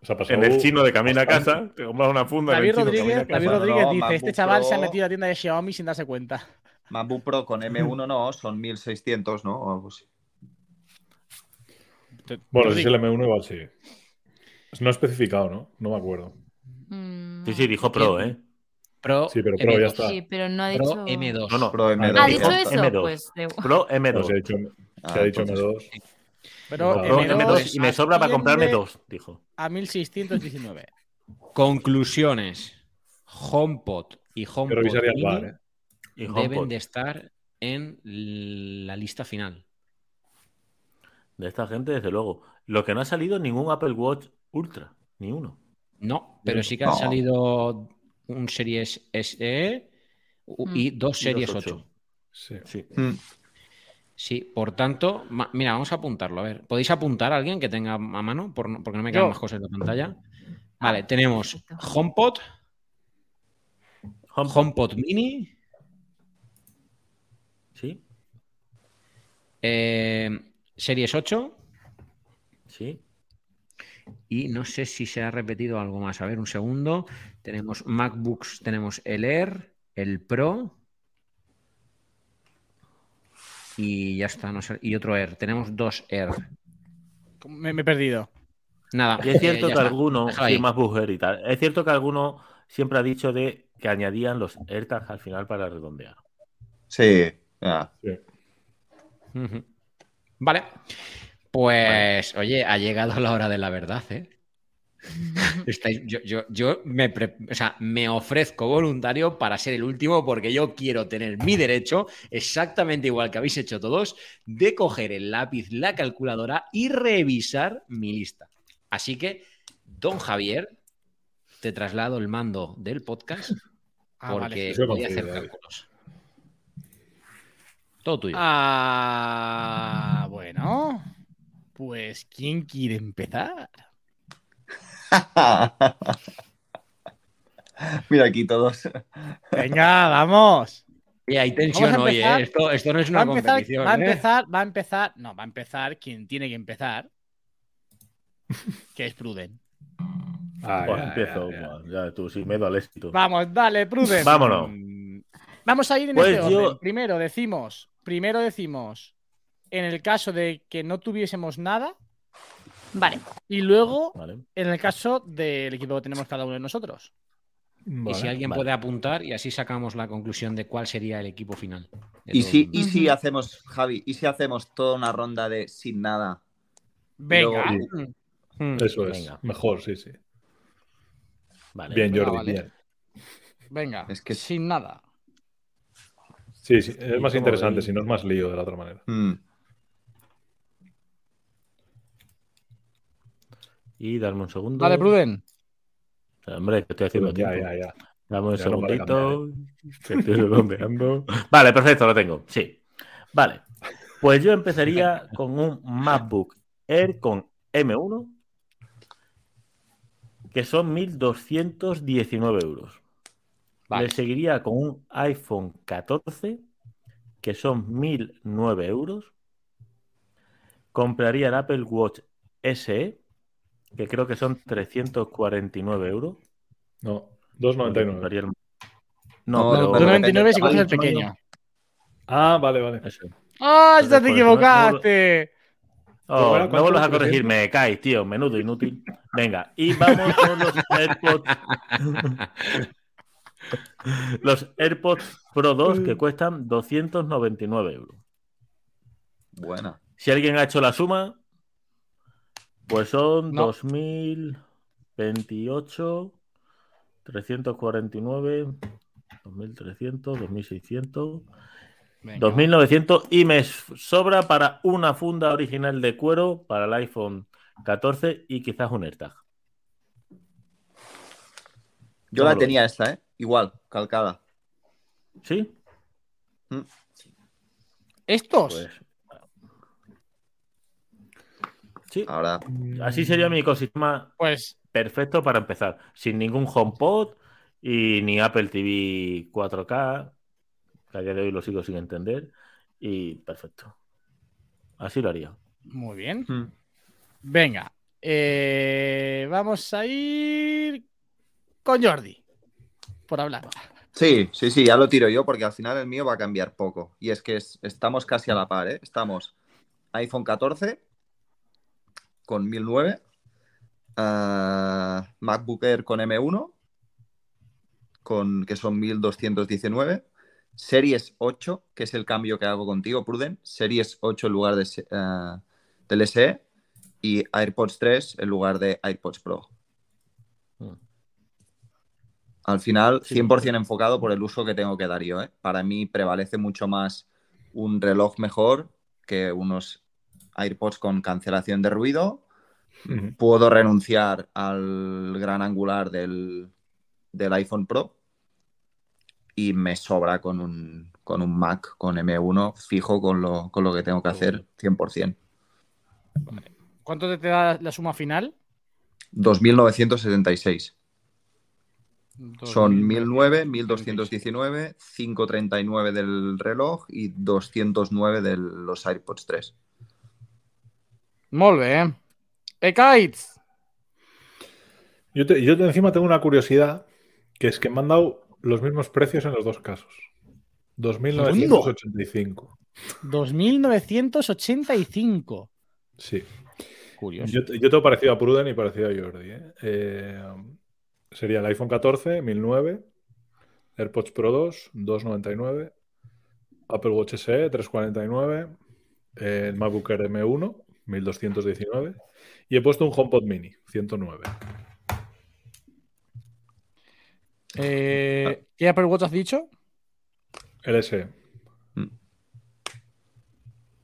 O sea, pasó En el chino de camino a casa, te compras una funda en David el chino de camino Rodríguez, David. Rodríguez No, dice, MacBook este chaval se ha metido a la tienda de Xiaomi sin darse cuenta. MacBook Pro con M1 no, son 1600, ¿no? O algo así. Bueno, si es el M1, igual sí. No especificado, ¿no? No me acuerdo. Mm, Sí, sí, dijo pro, ¿eh? Pro, Sí, pero Pro M2. ya está. Sí, pero no ha Pro dicho. M2. No, no. Pro M2. ¿Ha Ah, dicho dijo eso? M2. Pues de- Pro No, M2. se ha dicho, Ah, se ha dicho entonces- M2. Pero Pro Pro M2 M2 y me sobra para comprarme dos, dijo. A 1619. Conclusiones. HomePod y HomePod bar, ¿eh? Y deben de estar en la lista final. De esta gente, desde luego. Lo que no ha salido ningún Apple Watch Ultra. Ni uno. No, pero sí que han No. salido un Series SE u- y Mm. dos Y Series dos 8. ocho. Sí. Sí. Mm. Sí, por tanto, mira, vamos a apuntarlo. A ver, ¿podéis apuntar a alguien que tenga a mano? Por no- porque no me quedan Yo. más cosas en la pantalla. Vale, tenemos perfecto. HomePod, HomePod. HomePod Mini, Sí, eh, Series 8 sí. y no sé si se ha repetido algo más. A ver, un segundo. Tenemos MacBooks, tenemos el Air, el Pro y ya está. no sé, y otro Air. Tenemos dos Air. Me, me he perdido. Nada. Y es eh, cierto ya que está. alguno, sí, más Bugger y tal. Es cierto que alguno siempre ha dicho de que añadían los AirTags al final para redondear. Sí. ya. Ujú. Vale. Pues, oye, ha llegado la hora de la verdad, ¿eh? Estáis- yo yo- yo me, pre- o sea, me ofrezco voluntario para ser el último porque yo quiero tener mi derecho, exactamente igual que habéis hecho todos, de coger el lápiz, la calculadora y revisar mi lista. Así que, don Javier, te traslado el mando del podcast Ah, vale. porque Eso voy a hacer vale. cálculos. Todo tuyo. Ah, bueno. Pues, ¿quién quiere empezar? Mira aquí todos. Venga, vamos. Y hay tensión a hoy, empezar. ¿eh? Esto, esto no es Va una a empezar, competición. va a ¿eh? empezar, va a empezar, no, va a empezar quien tiene que empezar, que es Pruden. Ah, Pues ya, empiezo, ya, ya. ya tú, sin miedo al éxito. Vamos, dale, Pruden. Vámonos. Vamos a ir en Pues este yo- orden. Primero decimos, primero decimos, en el caso de que no tuviésemos nada, Vale. y luego Vale. en el caso del equipo que tenemos cada uno de nosotros. Y si alguien vale. puede apuntar y así sacamos la conclusión de cuál sería el equipo final. Y todo si, y si hacemos, Javi, y si hacemos toda una ronda de sin nada. Venga. luego- Hmm, Eso es. venga, Mejor, sí, sí. vale. Bien, Jordi, vale. bien. Venga, Es que- sin nada. Sí, sí, es más interesante, si no es más lío de la otra manera. Mm. Y darme un segundo. Dale, Pruden. Hombre, que estoy haciendo Ya, tiempo. ya, ya. Dame un Ya no vale segundito. que estoy redondeando. Vale, perfecto, lo tengo. Sí. Vale. Pues yo empezaría con un MacBook Air con M1, que son 1.219 euros. Vale. Le seguiría con un iPhone 14, que son 1.009 euros. Compraría el Apple Watch SE, que creo que son 349 euros. No, 2.99. Compraría el- No, No, pero... pero- 2.99 si coges el pequeño. Ah, vale, vale. Eso. ¡Ah, ya te no- equivocaste! Oh, Bueno, no vuelvas a 300. corregir, me caes, tío, menudo inútil. Venga, y vamos con los AirPods. los AirPods Pro 2 que cuestan 299 euros. Buena. Si alguien ha hecho la suma, pues son No. 2028, 349, 2300, 2600. Venga. 2900 y me sobra para una funda original de cuero para el iPhone 14 y quizás un AirTag. Yo ¿Cómo la tenía esta, ¿eh? Igual, calcada. ¿Sí? ¿Estos? Pues. Sí, Ahora, así sería mi ecosistema Pues perfecto para empezar. Sin ningún HomePod y ni Apple TV 4K, que a día de hoy lo sigo sin entender. Y perfecto. Así lo haría. muy bien. mm, Venga, eh, vamos a ir con Jordi, por hablar. sí, sí, sí, ya lo tiro yo porque al final el mío va a cambiar poco. Y es que es- estamos casi a la par, ¿eh? Estamos iPhone 14 con 1009, ah, MacBook Air con M1, con, que son 1219, Series 8, que es el cambio que hago contigo, Pruden, Series 8 en lugar de, ah, del SE, y AirPods 3 en lugar de AirPods Pro. Al final, Sí. 100% enfocado por el uso que tengo que dar yo. ¿eh? Para mí prevalece mucho más un reloj mejor que unos AirPods con cancelación de ruido. Puedo renunciar al gran angular del, del iPhone Pro y me sobra con un, con un Mac con M1 fijo con lo, con lo que tengo que hacer 100%. ¿Cuánto te da la suma final? 2.976. Son 2.900. 1.009, 1.219, 539 del reloj y 209 de los AirPods 3. Molt bé. Ekaitz. Yo, te- yo te- encima tengo una curiosidad, que es que me han dado los mismos precios en los dos casos. 2.985. 2.985. Sí. Curioso. Yo, yo tengo parecido a Pruden y parecido a Jordi. ¿eh? Eh, sería el iPhone 14, 1009, AirPods Pro 2, 299, Apple Watch SE, 349, eh, el MacBook Air M1, 1219, y he puesto un HomePod Mini, 109. Eh, ¿Qué Apple Watch has dicho? LSE. Mm.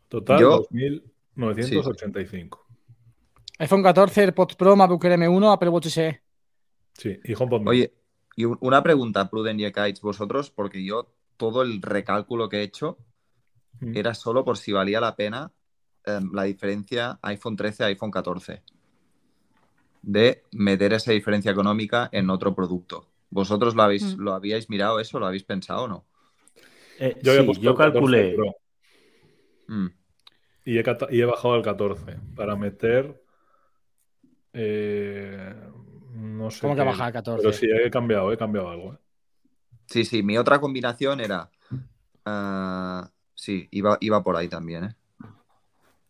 Total, Yo- 2.985. iPhone 14, AirPods Pro, MacBook Air M1, Apple Watch SE. Sí, y HomePod mini. Oye, y un- una pregunta, Pruden y Ekaich, vosotros, porque yo todo el recálculo que he hecho Mm. era solo por si valía la pena em, la diferencia iPhone 13 a iPhone 14. De meter esa diferencia económica en otro producto. ¿Vosotros lo habéis, Mm. lo habíais mirado eso? ¿Lo habéis pensado o no? Eh, Yo sí, yo el 14 calculé. Mm. y, he, cata- y he bajado al 14 para meter. eh, no sé. ¿Cómo que baja al 14? Pero sí, he cambiado, he cambiado algo. ¿eh? Sí, sí, mi otra combinación era. ah, sí, iba, iba por ahí también, ¿eh?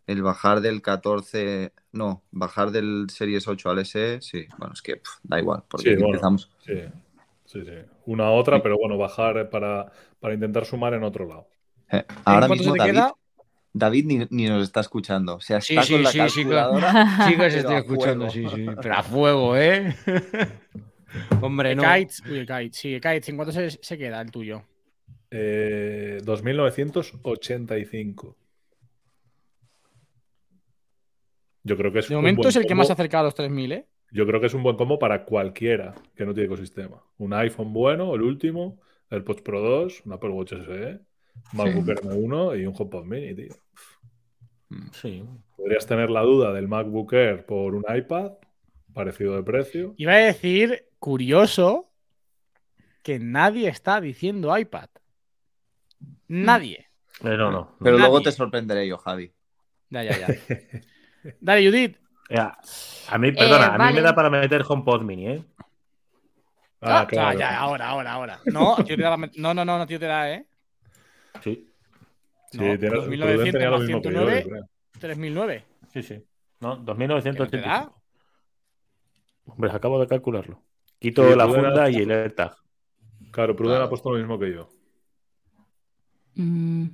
El bajar del 14. No, bajar del Series 8 al SE, sí. Bueno, es que da igual, porque Sí, bueno, empezamos. Sí, sí, sí. Una a otra, pero bueno, bajar para, para intentar sumar en otro lado. Eh, ahora cuánto mismo se te David, queda? David ni, ni nos está escuchando. O sea, Sí, está sí, con la sí, sí, que, calculadora. sí que os estoy escuchando, sí, fuego. sí. Pero a fuego, ¿eh? Hombre, no. Kites, uy, Kites, sí, Kites, ¿en cuánto se, se queda el tuyo? Eh, 2.985. Yo creo que es De un momento buen es el que más se acerca a los 3.000, ¿eh? Yo creo que es un buen combo para cualquiera que no tiene ecosistema. Un iPhone bueno, el último, AirPods Pro 2, un Apple Watch SE, MacBook Air M1 y un HomePod Mini, tío. Sí. Podrías tener la duda del MacBook Air por un iPad, parecido de precio. Iba a decir, curioso, que nadie está diciendo iPad. Nadie. Eh, no. Pero Nadie. luego te sorprenderé yo, Javi. Ya, ya, ya. Dale, Judith. Ya. A mí, perdona, a mí me da para meter HomePod Mini, ¿eh? Ah, Ah, claro. ya, ahora, ahora, ahora. No, tío, te da, no, no, no, no, tío, te da, ¿eh? Sí, Sí, No, tienes, 2900 Pruden tenía lo más mismo que yo, 109. yo creo. 3.009. sí, sí. No, ¿Que no te 2.985. da? Hombre, acabo de calcularlo. Quito Sí, la funda y el AirTag. Claro, Pruden Claro. ha puesto lo mismo que yo. Mm,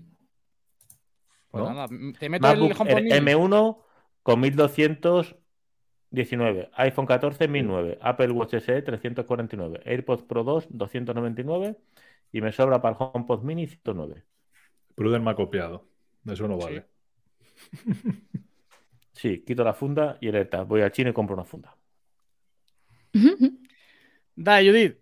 Pues ¿No? nada, te meto MacBook HomePod Air Mini. M1 con 1219, iPhone 14 1009, Apple Watch SE 349, AirPods Pro 2 299 y me sobra para el HomePod Mini 109. Pruden me ha copiado. Eso no Sí. vale. Sí, quito la funda y el AirTag. Voy al chino y compro una funda. Dale, Judith.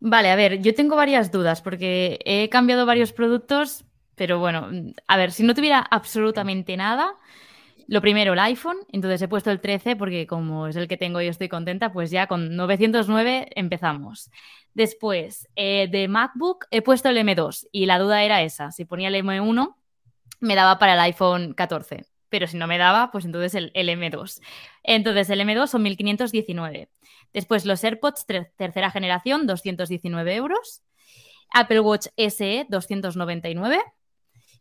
Vale, a ver, yo tengo varias dudas porque he cambiado varios productos, pero bueno, mm, a ver, si no tuviera absolutamente nada, lo primero el iPhone, entonces he puesto el 13 porque como es el que tengo y estoy contenta, pues ya con 909 empezamos. Después, eh, de MacBook he puesto el M2 y la duda era esa, si ponía el M1 me daba para el iPhone 14, pero si no me daba, pues entonces el, el M2. Entonces el M2 son 1519. Después los AirPods ter- tercera generación, 219 euros. Apple Watch SE, 299.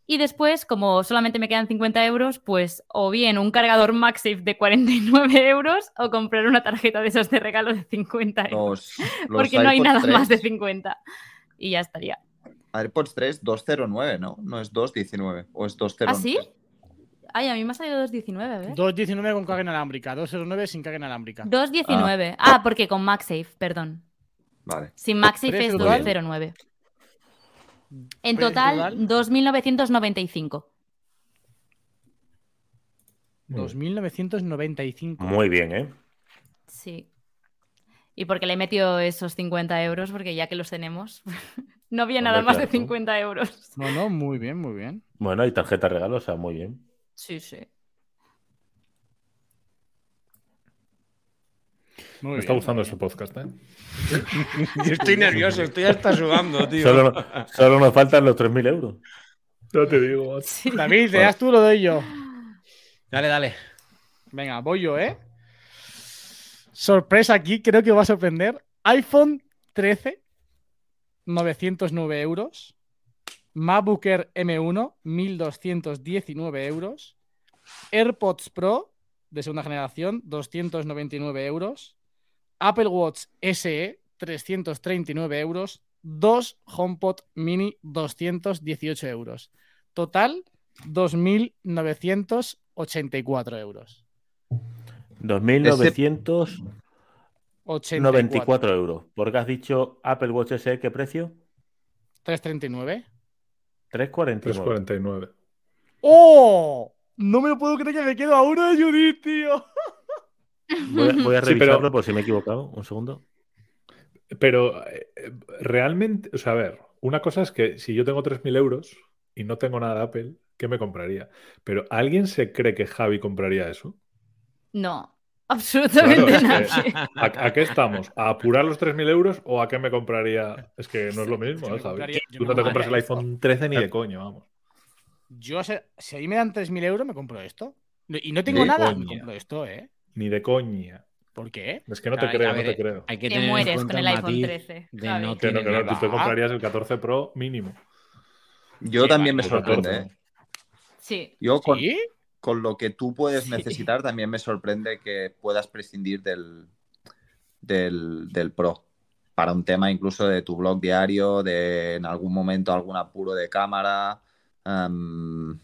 Y después, como solamente me quedan 50 euros, pues o bien un cargador MagSafe de 49 euros o comprar una tarjeta de esos de regalo de 50 euros. Los, los Porque no hay AirPods nada 3, más de 50. Y ya estaría. AirPods 3, 209, ¿no? No es 219. O es 209. ¿Ah, sí? Ay, a mí me ha salido 219, ¿ves? 2.19 con carga inalámbrica, 2.09 sin carga inalámbrica. 219. Ah, porque con MagSafe, perdón. Vale. Sin MagSafe es Precio total. 209. En total, total. 2.995. 2.995. Muy bien, ¿eh? Sí. Y porque le he metido esos 50 euros, porque ya que los tenemos, no había nada más de claro. 50 euros. No, no, muy bien, muy bien. Bueno, y tarjeta regalo, o sea, muy bien. Sí, sí. Muy Me bien, está gustando este podcast, ¿eh? Yo estoy nervioso, estoy hasta sudando, tío. Solo, solo nos faltan los 3.000 euros. Ya te digo, macho. David, ¿te das tú lo doy yo? Dale, dale. Venga, voy yo, ¿eh? Sorpresa aquí, creo que va a sorprender. iPhone 13, 909 euros. MacBook Air M1, 1219 euros. AirPods Pro de segunda generación, 299 euros. Apple Watch SE, 339 euros. Dos HomePod Mini, 218 euros. Total, 2.984 euros. 2.900. 84. 94 euros. Porque has dicho Apple Watch SE, ¿qué precio? 339. 349. 349. ¡Oh! No me lo puedo creer que me quedo a uno de Judith, tío. Voy a, voy a Sí, revisarlo pero- por si me he equivocado. Un segundo. Pero eh, realmente, o sea, a ver, una cosa es que si yo tengo 3.000 euros y no tengo nada de Apple, ¿qué me compraría? Pero ¿alguien se cree que Javi compraría eso? No, Claro, absolutamente es que, nadie. ¿a, a qué estamos? ¿A apurar los 3.000 euros o a qué me compraría? Es que no es lo mismo, ¿eh, Javi? Tú no te compras el iPhone 13 ni de coño, vamos. Yo, si ahí me dan 3.000 euros, me compro esto. Y no tengo De nada, me coña. compro esto, ¿eh? Ni de coña. ¿Por qué? Es que no te Claro, creo, no te creo. Hay que Te tener mueres con el iPhone matiz 13, de no Que no, tiene que no, tú te comprarías el 14 Pro mínimo. Yo Sí, también me sorprende, 14. ¿eh? Sí. Yo con, ¿Sí? con lo que tú puedes Sí. necesitar también me sorprende que puedas prescindir del, del, del Pro para un tema incluso de tu blog diario, de en algún momento algún apuro de cámara. O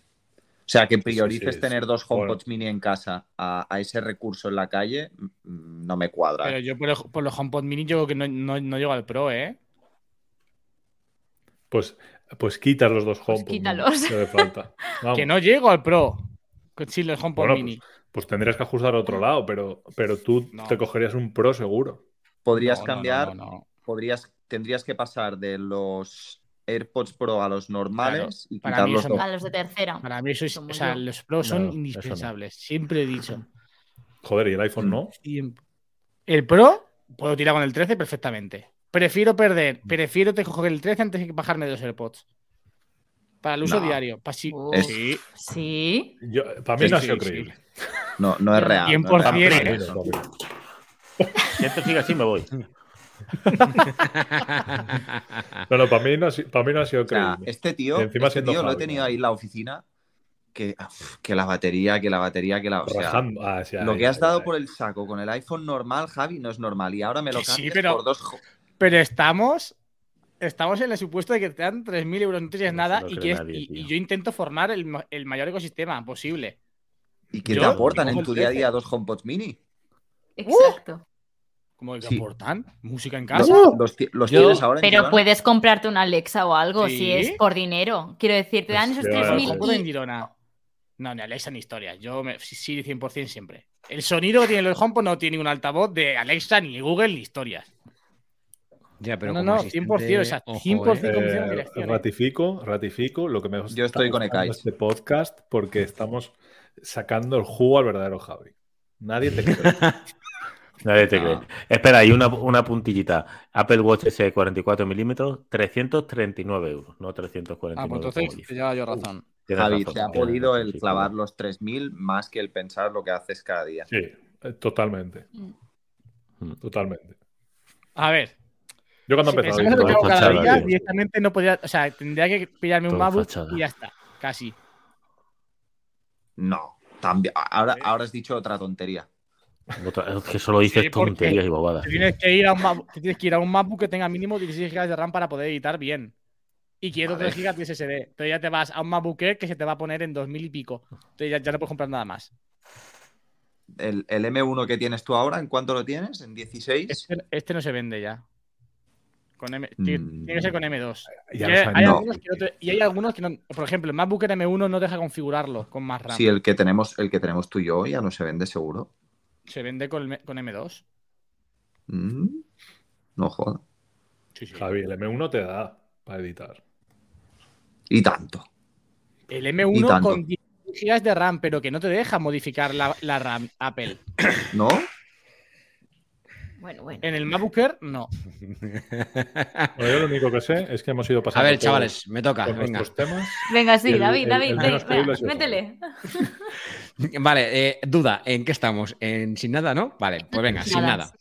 sea, que sí, priorices sí. tener dos Bueno. HomePods mini en casa a, a ese recurso en la calle, mm, no me cuadra. Pero yo por, el- por los HomePod mini yo creo que no, no, no llego al Pro, ¿eh? Pues, pues quitas los dos HomePod. mini, quítalos. que falta. No llego al Pro. con- Sin los HomePod Bueno, mini. Pues tendrías que ajustar a otro lado, pero, pero tú No. te cogerías un Pro seguro. Podrías No, no, no, cambiar, no, no. podrías, tendrías que pasar de los AirPods Pro a los normales y para mí los dos. A los de tercera. Para mí eso es, o sea, los Pro son No, eso no. indispensables. Siempre he dicho. Joder, y el iPhone no. Siempre. El Pro puedo tirar con el 13 perfectamente. Prefiero perder, prefiero te coger el 13 antes que bajarme de los AirPods. Para el uso No. diario. Sí, sí. Sí. Yo, para mí Sí, no ha sido sí. creíble. No, no es real. no es 100% real. Si esto sigue así, me voy. No, no, para mí no, para mí no ha sido O sea, creíble. este tío, encima este tío lo he tenido ahí en la oficina. Que, uf, que la batería, que la batería, que la. O sea, Rajando. Ah, sí, lo ahí, que has ahí, dado ahí. por el saco con el iPhone normal, Javi, no es normal. Y ahora me lo sí, cambias pero- por dos. Pero estamos. Estamos en el supuesto de que te dan 3.000 euros, no tienes No nada, y, cree quieres- nadie, y- tío. y yo intento formar el, el mayor ecosistema posible. ¿Y qué Yo te aportan en tu día a 13. día dos HomePods mini? Exacto. Como que Sí. aportan música en Los, casa. los ti- los Yo- tienes ahora en Pero Girona? puedes comprarte una Alexa o algo Sí. si es por dinero. Quiero decir, te dan Pues esos sí, Pero vale, 3.000 compro en. Girona. No, ni Alexa ni historia. Yo me, sí, sí, 100% siempre. El sonido que tiene los HomePod no tiene ningún altavoz de Alexa, ni Google, ni historias. Ya, pero no, no, asistente, 100%, o sea, ojo, 100% ¿eh? en Eh, dirección. ¿eh? ratifico, ratifico lo que me Yo estoy con Ekais. este podcast porque estamos sacando el jugo al verdadero Javi. Nadie te cree. Nadie te Ah. cree. Espera, hay una, una puntillita. Apple Watch S 44 milímetros, 339 euros, no 349. Ah, pues entonces te lleva yo razón. Tienes Javi, razón, te ha podido el sí, clavar sí. los 3.000 más que el pensar lo que haces cada día. Sí, eh, totalmente. Mm. Totalmente. A ver, Yo cuando si que hago todo cada día, tío. directamente no podría. O sea, tendría que pillarme un Todo MacBook fachada. y ya está. Casi. No, también. Ahora, ¿Eh? ahora has dicho otra tontería. Otra- es que solo dices Sí, tonterías y bobadas. Te tienes, que ir a un MacBook, te tienes que ir a un MacBook que tenga mínimo 16 GB de RAM para poder editar bien. Y quiero Vale. 3 GB de SSD. Entonces ya te vas a un MacBook Air que se te va a poner en 2000 y pico. Entonces ya, ya no puedes comprar nada más. El, el M1 que tienes tú ahora, ¿en cuánto lo tienes? ¿En 16? Este, este no se vende ya. Con M, Mm. tiene que ser con M2. Ya y, hay, saben. hay No. algunos que no te- y hay algunos que no. Por ejemplo, el MacBook Air M1 no deja configurarlo con más RAM. Sí, el que tenemos, el que tenemos tú y yo ya no se vende seguro. Se vende con, con M2. Mm, No joda. Sí, sí. Javi, el M1 te da para editar. Y tanto. El Y M1 tanto. con 10 GB de RAM, pero que no te deja modificar la, la RAM Apple. ¿No? Bueno, bueno. En el Air, no. Bueno, yo lo único que sé es que hemos ido A pasando ver, todos chavales, me toca. Venga. temas. Venga, sí, El- David, el- David, el venga, métele. Vale, eh, duda, ¿en qué estamos? ¿En sin nada, no? Vale, pues venga, sin Nada.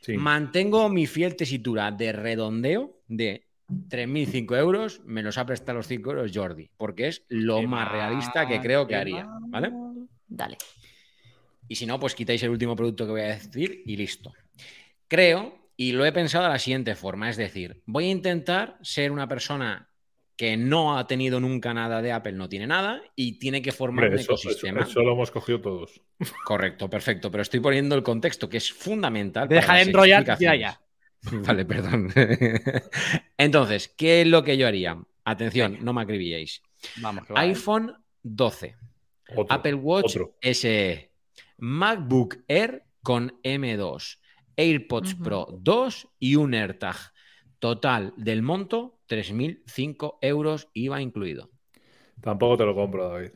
Sí. Mantengo mi fiel tesitura de redondeo de 3.005 euros, me los ha prestado los 5 euros Jordi, porque es lo Qué más realista que creo que haría. ¿vale? Dale. Y si no, pues quitáis el último producto que voy a decir y listo. Creo, y lo he pensado de la siguiente forma, es decir, voy a intentar ser una persona que no ha tenido nunca nada de Apple no tiene nada y tiene que formar Hombre, un eso, eso- ecosistema. eso lo hemos cogido todos. Correcto, perfecto. Pero estoy poniendo el contexto que es fundamental. Deja de enrollar, tira explicaciones. Vale, perdón. Entonces, ¿qué es lo que yo haría? Atención, no me acribilléis. IPhone 12, Otro, Apple Watch otro. SE, MacBook Air con M2, AirPods Ujú. Pro 2 y un AirTag. Total del monto, 3.005 euros IVA incluido. Tampoco te lo compro, David.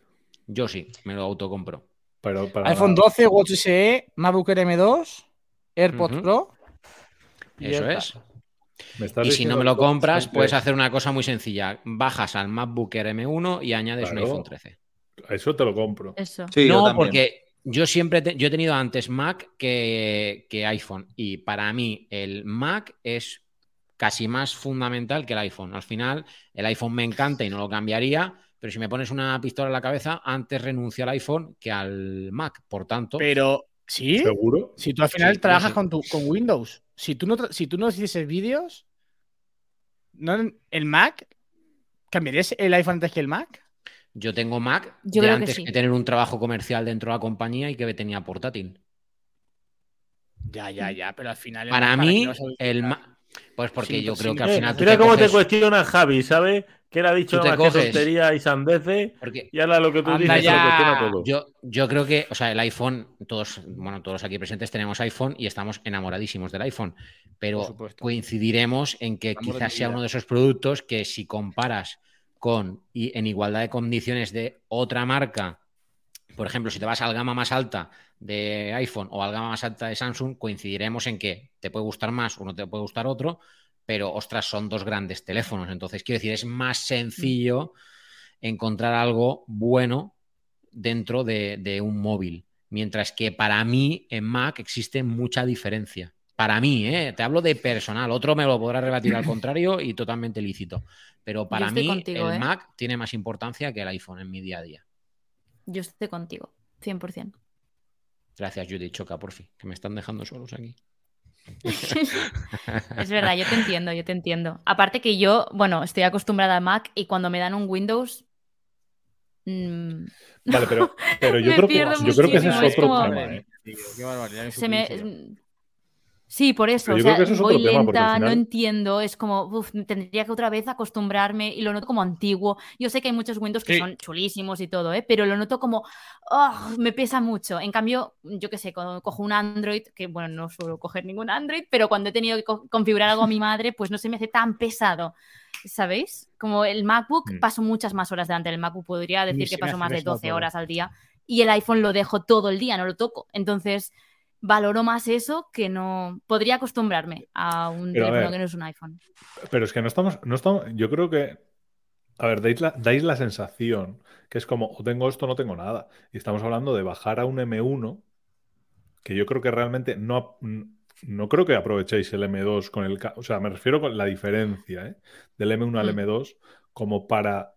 Yo sí, me lo autocompro. Pero para iPhone nada. 12, Watch SE, MacBook Air M2, AirPods Ujú. Pro. y Eso AirTag. es. Me estás Y si no me lo compras, puedes tres. hacer una cosa muy sencilla. Bajas al MacBook Air M1 y añades un Claro. iPhone 13. Eso te lo compro. Eso. Sí, yo no, también. porque yo siempre te- yo he tenido antes Mac que, que iPhone. Y para mí el Mac es casi más fundamental que el iPhone. Al final, el iPhone me encanta y no lo cambiaría. Pero si me pones una pistola en la cabeza, antes renuncio al iPhone que al Mac. Por tanto, Pero, ¿sí? ¿Seguro? Si tú al final Sí, trabajas sí. con, tu, con Windows, si tú no, si tú no hicieses vídeos, ¿no, ¿el Mac? ¿Cambiarías el iPhone antes que el Mac? Yo tengo Mac Yo de creo que antes sí. que tener un trabajo comercial dentro de la compañía y que tenía portátil. Ya, ya, ya, pero al final. Para ¿para mí, el Mac. Pues porque Sí, yo pues creo sí, que al final tú Mira cómo te cuestiona Javi, ¿sabes? Que ha dicho te más que tontería y sandeces. porque Y ahora lo que tú Anda dices se lo ya. cuestiona todo. Yo, yo creo que, o sea, el iPhone, todos, bueno, todos aquí presentes tenemos iPhone y estamos enamoradísimos del iPhone, pero coincidiremos en que Amor quizás sea uno de esos productos que si comparas con y en igualdad de condiciones de otra marca, por ejemplo, si te vas al gama más alta de iPhone o al gama más alta de Samsung, coincidiremos en que te puede gustar más o no te puede gustar otro, pero ostras, son dos grandes teléfonos. Entonces, quiero decir, es más sencillo encontrar algo bueno dentro de, de un móvil. Mientras que para mí en Mac existe mucha diferencia. Para mí, ¿eh? te hablo de personal. Otro me lo podrá rebatir al contrario y totalmente lícito. Pero para mí contigo, el ¿eh? Mac tiene más importancia que el iPhone en mi día a día. Yo estoy contigo, 100%. Gracias, Judy Choca, por fin, que me están dejando solos aquí. Es verdad, yo te entiendo, yo te entiendo. Aparte que yo, bueno, estoy acostumbrada a Mac y cuando me dan un Windows. mm, Vale, pero, pero yo, creo que, pierdo yo creo que ese es otro como- tema. ¿eh? Tío, qué barbaridad, qué se me. Sí, por eso. Pero O sea, creo que eso es voy tema, lenta, no final- entiendo. Es como, uf, tendría que otra vez acostumbrarme y lo noto como antiguo. Yo sé que hay muchos Windows que Sí. son chulísimos y todo, ¿eh? pero lo noto como, "Ah, me pesa mucho. En cambio, yo qué sé, co- cojo un Android, que bueno, no suelo coger ningún Android, pero cuando he tenido que co- configurar algo a mi madre, pues no se me hace tan pesado. ¿Sabéis? Como el MacBook, Mm. paso muchas más horas delante del MacBook. Podría decir que paso más de pesado 12 todo. horas al día. Y el iPhone lo dejo todo el día, no lo toco. Entonces, valoro más eso que no. Podría acostumbrarme a un Pero a teléfono ver. que no es un iPhone. Pero es que no estamos, no estamos, yo creo que, a ver, dais la, dais la sensación que es como, o tengo esto no tengo nada. Y estamos hablando de bajar a un M1, que yo creo que realmente no, no creo que aprovechéis el M2 con el, o sea, me refiero con la diferencia, ¿eh? del M1 al Mm. M2 como para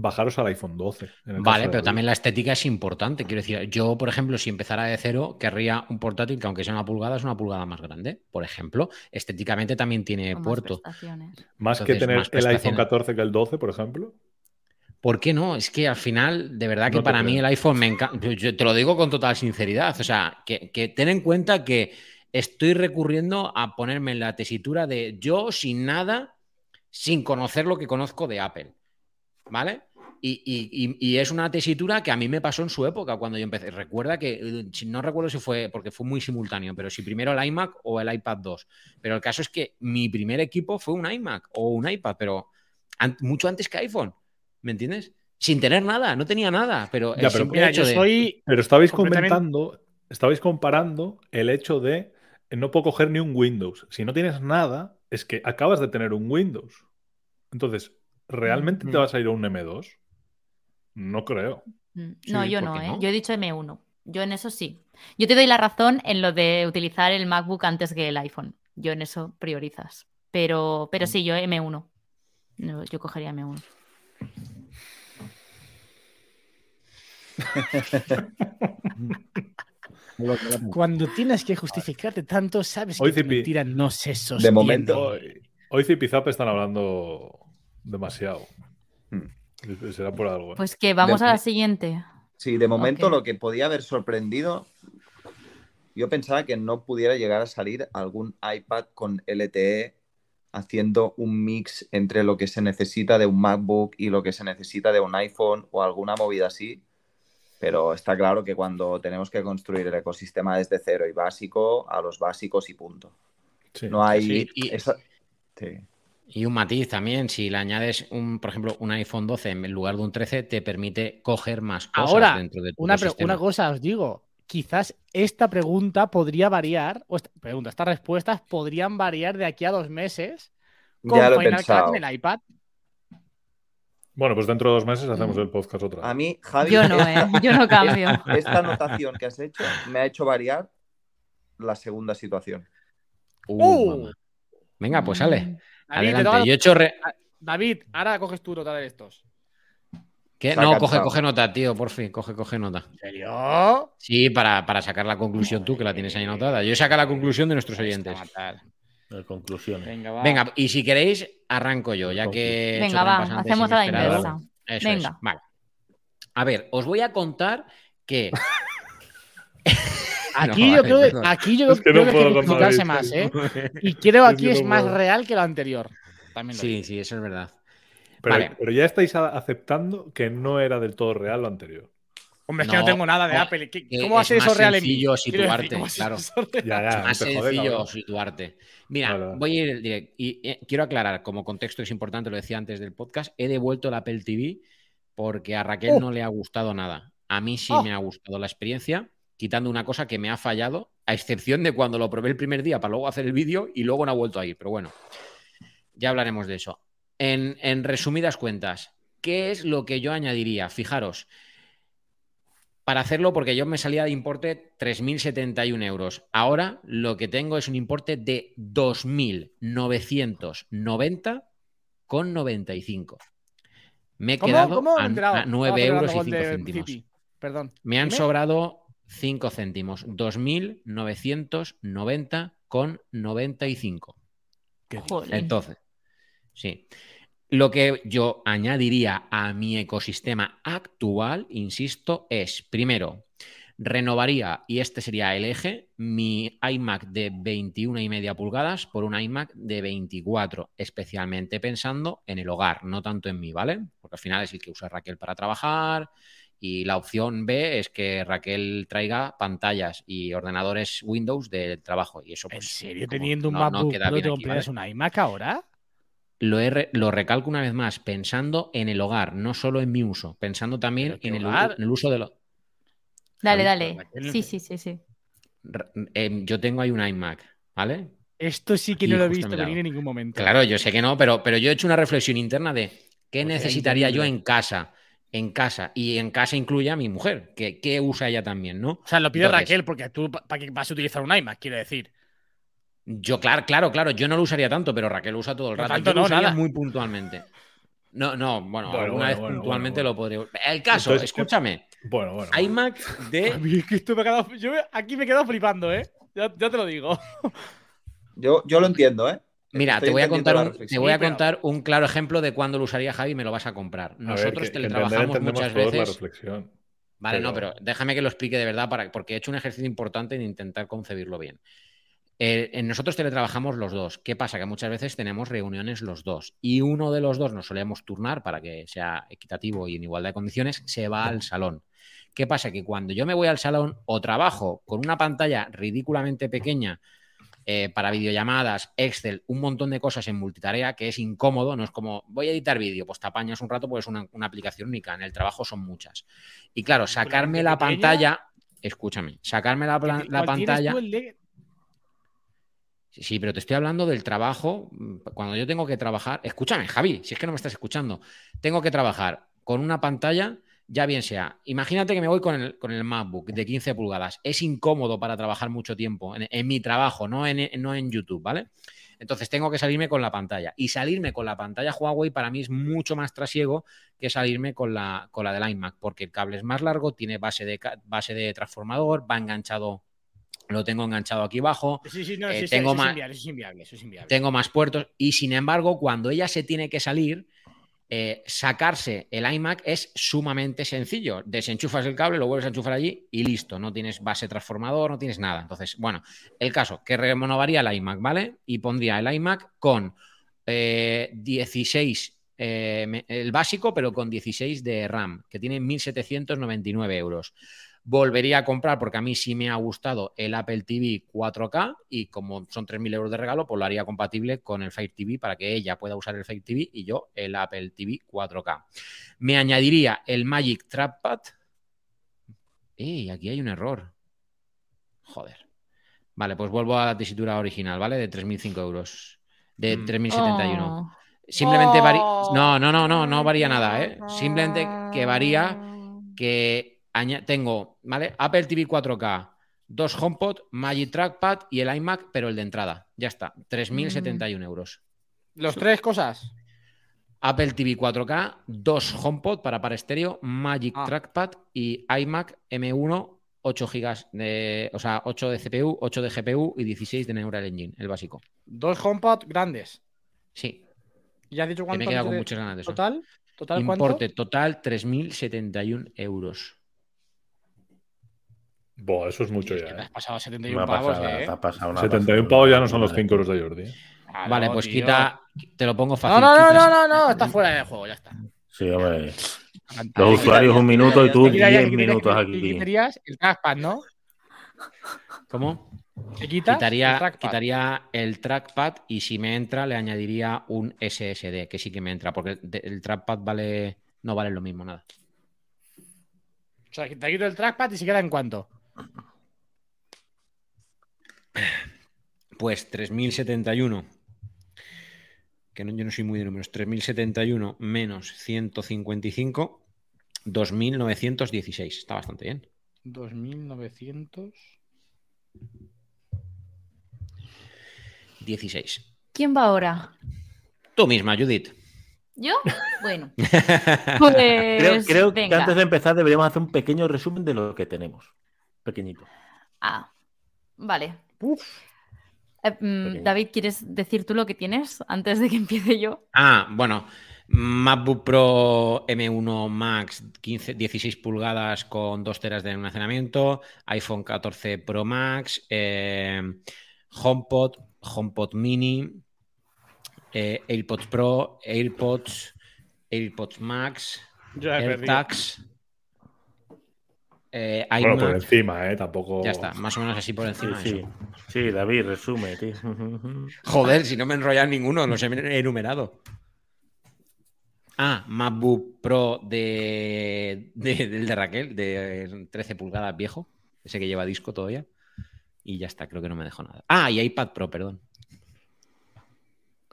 bajaros al iPhone 12. en el caso Vale, pero también la estética es importante. Quiero decir, yo, por ejemplo, si empezara de cero, querría un portátil que aunque sea una pulgada, es una pulgada más grande. Por ejemplo, estéticamente también tiene Con puerto. Más que tener más el iPhone prestaciones. 14 que el 12, por ejemplo. ¿Por qué no? Es que al final, de verdad que No para mí el iPhone me encanta. Yo- Yo te lo digo con total sinceridad. O sea, que, que ten en cuenta que estoy recurriendo a ponerme en la tesitura de yo sin nada, sin conocer lo que conozco de Apple. ¿Vale? Y, y- y- y es una tesitura que a mí me pasó en su época cuando yo empecé. Recuerda que, eh, no recuerdo si fue, porque fue muy simultáneo, pero si primero el iMac o el iPad 2. Pero el caso es que mi primer equipo fue un iMac o un iPad, pero an- mucho antes que iPhone. ¿Me entiendes? Sin tener nada, no tenía nada, pero el Ya, pero Mira, hecho yo de- soy. Pero estabais Completamente- comentando, estabais comparando el hecho de no puedo coger ni un Windows. Si no tienes nada, es que acabas de tener un Windows. Entonces, ¿realmente te vas a ir a un M2? No creo. Mm, Sí, No, yo ¿por no, ¿eh? no? Yo he dicho M1. Yo en eso sí. Yo te doy la razón en lo de utilizar el MacBook antes que el iPhone. Yo en eso priorizas. Pero, Mm. pero sí, yo M1. No, yo cogería M1. Cuando tienes que justificarte tanto, sabes Hoy, que Zipi, mentira no se sostiene. momento- Hoy, hoy Zipizap están hablando demasiado. Hmm. Será por algo. ¿eh? Pues que vamos De- a la siguiente. Sí, de momento lo que podía haber sorprendido, yo pensaba que no pudiera llegar a salir algún iPad con LTE haciendo un mix entre lo que se necesita de un MacBook y lo que se necesita de un iPhone o alguna movida así. Pero está claro que cuando tenemos que construir el ecosistema desde cero y básico, a los básicos y punto. Sí. No hay... Sí, y- esa- sí. Y un matiz también, si le añades, un, por ejemplo, un iPhone 12 en lugar de un 13, te permite coger más cosas Ahora, dentro de tu una, una cosa os digo. Quizás esta pregunta podría variar, o esta pregunta, estas respuestas podrían variar de aquí a dos meses con Ya lo he Final. Cut en el iPad. Bueno, pues dentro de dos meses hacemos el podcast otra vez. A mí, Javi, Yo no, ¿eh? Yo no cambio. Esta, anotación que has hecho me ha hecho variar la segunda situación. Uh, ¡Uh! Venga, pues sale. David, te Adelante. Yo he hecho. re- Ah, David, ahora coges tu nota de estos. No, coge, cansado. coge nota, tío, por fin, coge, coge nota. ¿En serio? Sí, para, para sacar la conclusión tú, que la tienes ahí anotada. Yo saco la conclusión de nuestros oyentes. De conclusiones. Venga, va. Venga, y si queréis, arranco yo, ya que. he Venga, va, hacemos a la inversa. Eso es, Venga. vale. A ver, os voy a contar que. Aquí No, yo creo, aquí yo Es que creo no que hay que esto. más, ¿eh? Y creo Es aquí es más real que lo anterior. También lo Sí, digo. sí, eso es verdad. Pero, Vale. pero ya estáis aceptando que no era del todo real lo anterior. Hombre, es que no, tengo nada de Apple. ¿Qué- que ¿Cómo va a es ser eso real en mí? Es más sencillo situarte. Mira, Vale, vale. voy a ir directo. Y eh, quiero aclarar, como contexto es importante, lo decía antes del podcast, he devuelto la Apple TV porque a Raquel Oh. no le ha gustado nada. A mí sí Oh. me ha gustado la experiencia, quitando una cosa que me ha fallado, a excepción de cuando lo probé el primer día para luego hacer el vídeo y luego no ha vuelto a ir. Pero bueno, ya hablaremos de eso. En, en resumidas cuentas, ¿qué es lo que yo añadiría? Fijaros, para hacerlo, porque yo me salía de importe 3.071 euros. Ahora lo que tengo es un importe de 2.990 con 95. Me he ¿Cómo? quedado ¿Cómo? a, a 9 Estaba euros y celebrando 5 gol de céntimos. Perdón. Me han Dime. sobrado 5 céntimos. 2.990 con 95. Jolín. Entonces, sí. Lo que yo añadiría a mi ecosistema actual, insisto, es, primero, renovaría, y este sería el eje, mi iMac de 21 y media pulgadas por un iMac de 24, especialmente pensando en el hogar, no tanto en mí, ¿vale? Porque al final es el que usa Raquel para trabajar y la opción B es que Raquel traiga pantallas y ordenadores Windows del trabajo y eso ¿En pues serio? como Teniendo un no- no MacBook te ¿vale? un iMac ahora? Lo, he re- lo recalco una vez más, pensando en el hogar, no solo en mi uso, pensando también ¿Pero qué en el, en uso de lo. Dale, dale. Raquel, Sí, sí, sí, sí. Em, yo tengo ahí un iMac, ¿vale? Esto sí que Aquí no lo he visto venir en ningún momento. Claro, yo sé que no, pero, pero yo he hecho una reflexión interna de qué Pues necesitaría yo en casa, en casa, y en casa incluye a mi mujer, que, que usa ella también, ¿no? O sea, lo pide Entonces, Raquel porque tú para qué vas a utilizar un iMac, quiero decir. Yo, claro, claro, claro, yo no lo usaría tanto, pero Raquel lo usa todo el No rato. tanto yo lo no, usaría nada. muy puntualmente. No, no, bueno, Bueno, alguna bueno, vez bueno, puntualmente bueno, lo podría. El caso, Entonces, ¿qué- escúchame. Bueno, bueno. iMac de A mí es que esto me ha quedado- yo aquí me he quedado flipando, ¿eh? Ya, ya te lo digo. Yo, yo lo entiendo, ¿eh? Mira, Estoy te voy a contar un, te reflexión. voy a Sí, pero- contar un claro ejemplo de cuándo lo usaría Javi y me lo vas a comprar. A ver, Nosotros teletrabajamos entender- muchas veces. reflexión. Vale, no, pero- pero déjame que lo explique de verdad para, porque he hecho un ejercicio importante en intentar concebirlo bien. Eh, en nosotros teletrabajamos los dos. ¿Qué pasa? Que muchas veces tenemos reuniones los dos y uno de los dos nos solemos turnar para que sea equitativo y en igualdad de condiciones, se va al salón. ¿Qué pasa? Que cuando yo me voy al salón o trabajo con una pantalla ridículamente pequeña eh, para videollamadas, Excel, un montón de cosas en multitarea que es incómodo, no es como voy a editar vídeo, pues te apañas un rato porque es una, una aplicación única, en el trabajo son muchas. Y claro, sacarme la pequeña? pantalla, escúchame, sacarme la, la ¿Cuál tienes pantalla... sí, pero te estoy hablando del trabajo. mm, Cuando yo tengo que trabajar, escúchame, Javi, si es que no me estás escuchando, tengo que trabajar con una pantalla, ya bien sea. Imagínate que me voy con el, con el MacBook de 15 pulgadas. Es incómodo para trabajar mucho tiempo en, en mi trabajo, no en, no en YouTube, ¿vale? Entonces tengo que salirme con la pantalla. Y salirme con la pantalla Huawei para mí es mucho más trasiego que salirme con la, con la del iMac, porque el cable es más largo, tiene base de, base de transformador, va enganchado, lo tengo enganchado aquí abajo. Tengo más puertos y sin embargo, cuando ella se tiene que salir, eh, sacarse el iMac es sumamente sencillo. Desenchufas el cable, lo vuelves a enchufar allí y listo. No tienes base transformador, no tienes nada. Entonces, bueno, el caso, que renovaría el iMac, ¿vale? Y pondría el iMac con eh, 16, eh, el básico, pero con 16 de RAM, que tiene 1.799 euros volvería a comprar porque a mí sí me ha gustado el Apple TV 4K y como son 3.000 euros de regalo, pues lo haría compatible con el Fire TV para que ella pueda usar el Fire TV y yo el Apple TV 4K. Me añadiría el Magic Trackpad. ¡Ey! Aquí hay un error. Joder. Vale, pues vuelvo a la tesitura original, ¿vale? De 3.005 euros. De 3.071. Oh. Simplemente varía. No, no, no, no, no varía nada, ¿eh? Simplemente que varía que tengo, ¿vale? Apple TV 4K, dos HomePod, Magic Trackpad y el iMac, pero el de entrada. Ya está, 3.071 euros. Los tres cosas. Apple TV 4K, dos HomePod para par estéreo, Magic Ah. Trackpad y iMac M1, 8 GB de, o sea, 8 de CPU, 8 de GPU y 16 de Neural Engine, el básico. Dos HomePod grandes. Sí. ¿Ya has dicho cuánto? me he quedado con muchas ganas de eso. Total, total cuánto? Importe total 3.071 euros. Buah, eso es mucho Te ya. has ¿eh? pasado 71 Me ha pavos, pasado, ¿eh? te ha pasado una 71 pasada. pavos ya no son los 5 euros de Jordi. ¿eh? Claro, Vale, pues tío. quita, te lo pongo No, fácil. no, no, no, no, no, está fuera del juego, ya está. Sí, hombre. Los usuarios un minuto y tú Te quitarías- 10 te quitarías- minutos te aquí. quitarías el trackpad, ¿no? ¿Cómo? ¿Te quitas? el Quitaría, trackpad. quitaría el trackpad y si me entra le añadiría un SSD, que sí que me entra, porque el, de- el trackpad vale, no vale lo mismo, nada. O sea, te quito el trackpad y se queda en cuánto. Pues 3071, que no, yo no soy muy de números, 3071 menos 155, 2916. Está bastante bien. 2900. 16. ¿Quién va ahora? Tú misma, Judith. ¿Yo? Bueno. creo Pues, creo que antes de empezar deberíamos hacer un pequeño resumen de lo que tenemos. Pequeñito. Ah, vale. Eh, mm, David, ¿quieres decir tú lo que tienes antes de que empiece yo? Ah, bueno. MacBook Pro M1 Max 15, 16 pulgadas con 2 teras de almacenamiento, iPhone 14 Pro Max, eh, HomePod, HomePod Mini, eh, AirPods Pro, AirPods, AirPods Max. AirTags, eh, Bueno, por encima, ¿eh? Tampoco. Ya está, más o menos así por encima. Sí, sí. eso. Sí, David, resume, tío. Joder, si no me he enrollado ninguno, los he enumerado. Ah, MacBook Pro de, de- del de Raquel, de 13 pulgadas viejo, ese que lleva disco todavía. Y ya está, creo que no me dejó nada. Ah, y iPad Pro, perdón.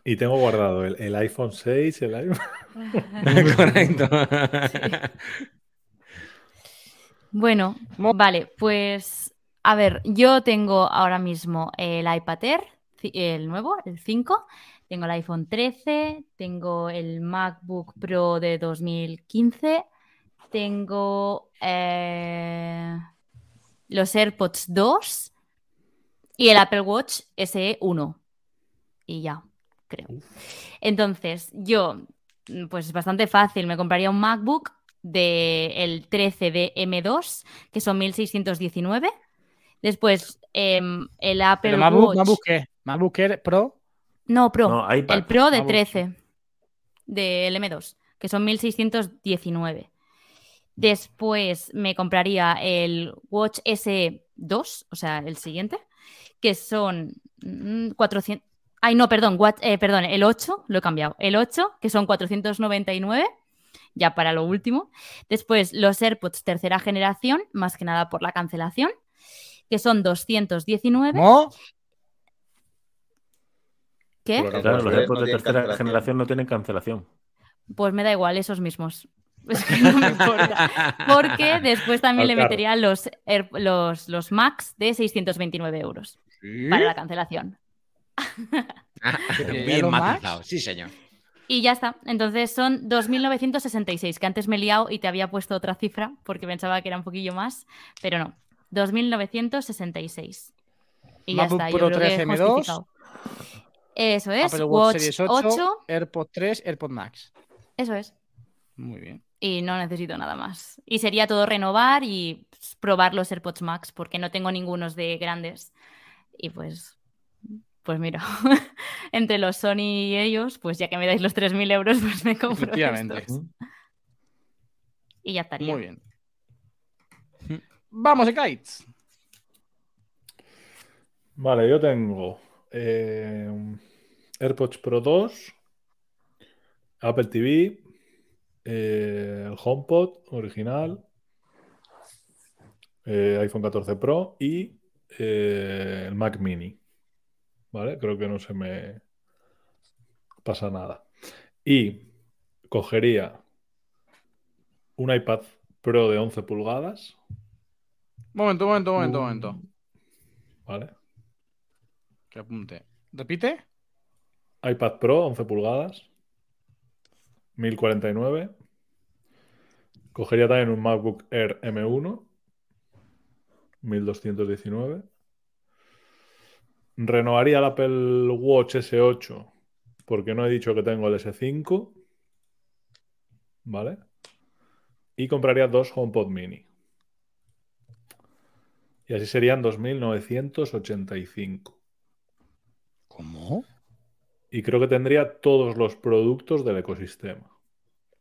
Y tengo guardado el, el iPhone 6, el iPhone. Correcto. Bueno, vale, pues a ver, yo tengo ahora mismo el iPad Air, el nuevo, el 5, tengo el iPhone 13, tengo el MacBook Pro de 2015, tengo eh, los AirPods 2 y el Apple Watch SE 1. Y ya, creo. Entonces, yo, mm, pues es bastante fácil, me compraría un MacBook del 13 de M2, que son 1619. Después, em, el Apple Pero MacBook, Watch. MacBook ¿qué? MacBook Air Pro. No, Pro. No, iPad. el Pro de MacBook. 13 del M2, que son 1619. Después me compraría el Watch SE2, o sea, el siguiente, que son mm, 400. Ay, no, perdón, eh, perdón, el 8, lo he cambiado. El 8, que son 499, ya para lo último. Después los AirPods tercera generación, más que nada por la cancelación, que son 219. ¿Cómo? ¿Qué? Claro, no los AirPods de tercera generación no tienen cancelación. Pues me da igual, esos mismos. Es que no me importa. Porque después también Ah, le metería los, Air- los, los Max de 629 euros para la cancelación. Ah, ¿Qué Bien matizado, Max? sí, señor. Y ya está. Entonces son 2.966, que antes me he liado y te había puesto otra cifra porque pensaba que era un poquillo más, pero no. 2.966. Y ya está. yo Pro creo que 13 M2, justificado. Eso es. Apple Watch Watch Series 8, 8, AirPods 3, AirPods Max. Eso es. Muy bien. Y no necesito nada más. Y sería todo renovar y pues, probar los AirPods Max, porque no tengo ningunos de grandes. Y pues, pues mira, entre los Sony y ellos, pues ya que me dais los 3.000 euros, pues me compro Efectivamente. estos. Y ya estaría. Muy bien. Vamos, Kites. Vale, yo tengo eh, AirPods Pro 2, Apple TV, eh, el HomePod original, eh, iPhone 14 Pro y eh, el Mac Mini. ¿Vale? Creo que no se me pasa nada. Y cogería un iPad Pro de 11 pulgadas. Momento, momento, momento, momento. ¿Vale? Que apunte. ¿Repite? iPad Pro 11 pulgadas. 1049. Cogería también un MacBook Air M1. 1219. Renovaría el Apple Watch S8 porque no he dicho que tengo el S5. ¿Vale? Y compraría dos HomePod Mini. Y así serían 2.985. ¿Cómo? Y creo que tendría todos los productos del ecosistema.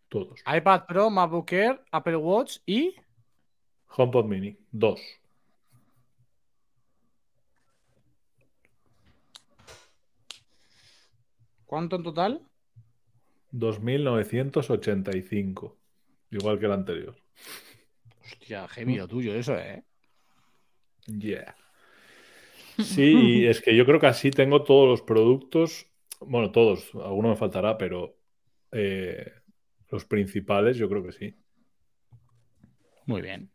Todos. iPad Pro, MacBook Air, Apple Watch y. HomePod Mini. Dos. ¿Cuánto en total? 2.985. Igual que el anterior. Hostia, heavy lo tuyo, eso, ¿eh? Yeah. Sí, es que yo creo que así tengo todos los productos. Bueno, todos, alguno me faltará, pero eh, los principales yo creo que sí. Muy bien.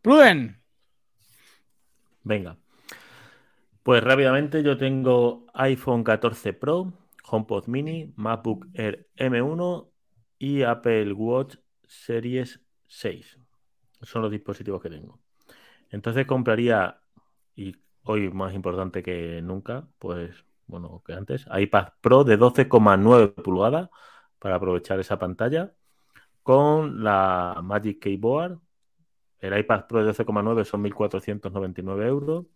Pruden. Venga. Pues rápidamente yo tengo iPhone 14 Pro, HomePod Mini, MacBook Air M1 y Apple Watch Series 6. Son los dispositivos que tengo. Entonces compraría, y hoy más importante que nunca, pues bueno, que antes, iPad Pro de 12,9 pulgadas para aprovechar esa pantalla con la Magic Keyboard. El iPad Pro de 12,9 son 1.499 euros.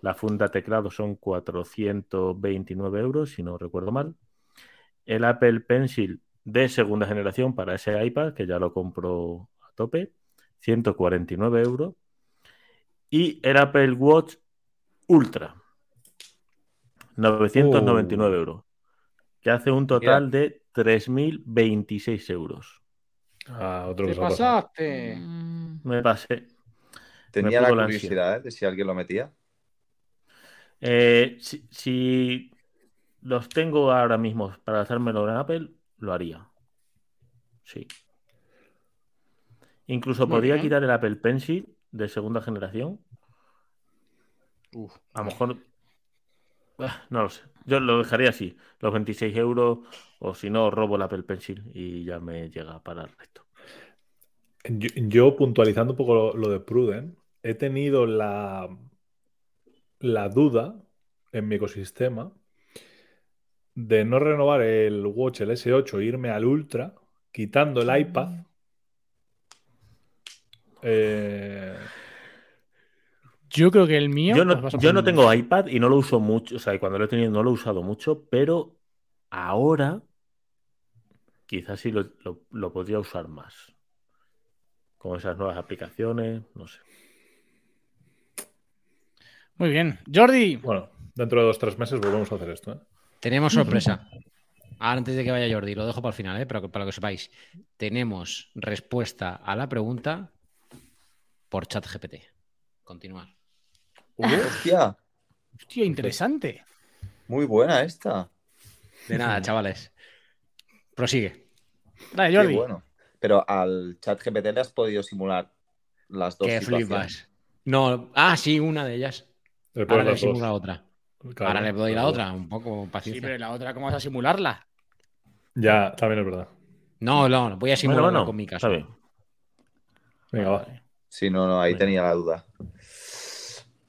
La funda teclado son 429 euros, si no recuerdo mal. El Apple Pencil de segunda generación para ese iPad, que ya lo compro a tope, 149 euros. Y el Apple Watch Ultra, 999 Uh. euros, que hace un total de 3.026 euros. Ah, otro Te pasaste. Me pasé. Tenía Me la curiosidad ¿eh? de si alguien lo metía. Eh, si, si los tengo ahora mismo para hacérmelo en Apple, lo haría. Sí. Incluso Muy podría bien. quitar el Apple Pencil de segunda generación. Uf, A lo mejor. Ah, No lo sé. Yo lo dejaría así. Los 26 euros. O si no, robo el Apple Pencil y ya me llega para el resto. Yo, yo, puntualizando un poco lo, lo de Pruden, he tenido la, la duda en mi ecosistema de no renovar el Watch, el S8, e irme al Ultra, quitando el iPad. Eh, Yo creo que el mío. Yo no, yo tengo iPad y no lo uso mucho. O sea, y cuando lo he tenido no lo he usado mucho, pero ahora quizás sí lo, lo- lo podría usar más. Con esas nuevas aplicaciones, no sé. Muy bien. Jordi. bueno, dentro de dos o tres meses volvemos a hacer esto. ¿eh? Tenemos sorpresa. Antes de que vaya Jordi, lo dejo para el final, ¿eh? pero que- para que sepáis. Tenemos respuesta a la pregunta por ChatGPT. Continuar. Hostia, Hostia, interesante. muy buena esta. De nada, chavales. Prosigue. Dale, Qué Jordi. bueno. Pero al chat GPT le has podido simular las dos Que situaciones. flipas. No, ah, sí, una de ellas. Le Ahora le dos. simula otra. Claro, Ahora le doy la las dos. otra, un poco Sí, paciencia. pero la otra, ¿cómo vas a simularla? Ya, también es verdad. No, no, voy a simular Bueno, bueno, con mi está caso. bien. Venga, va. Sí, no, no, ahí Venga. tenía la duda.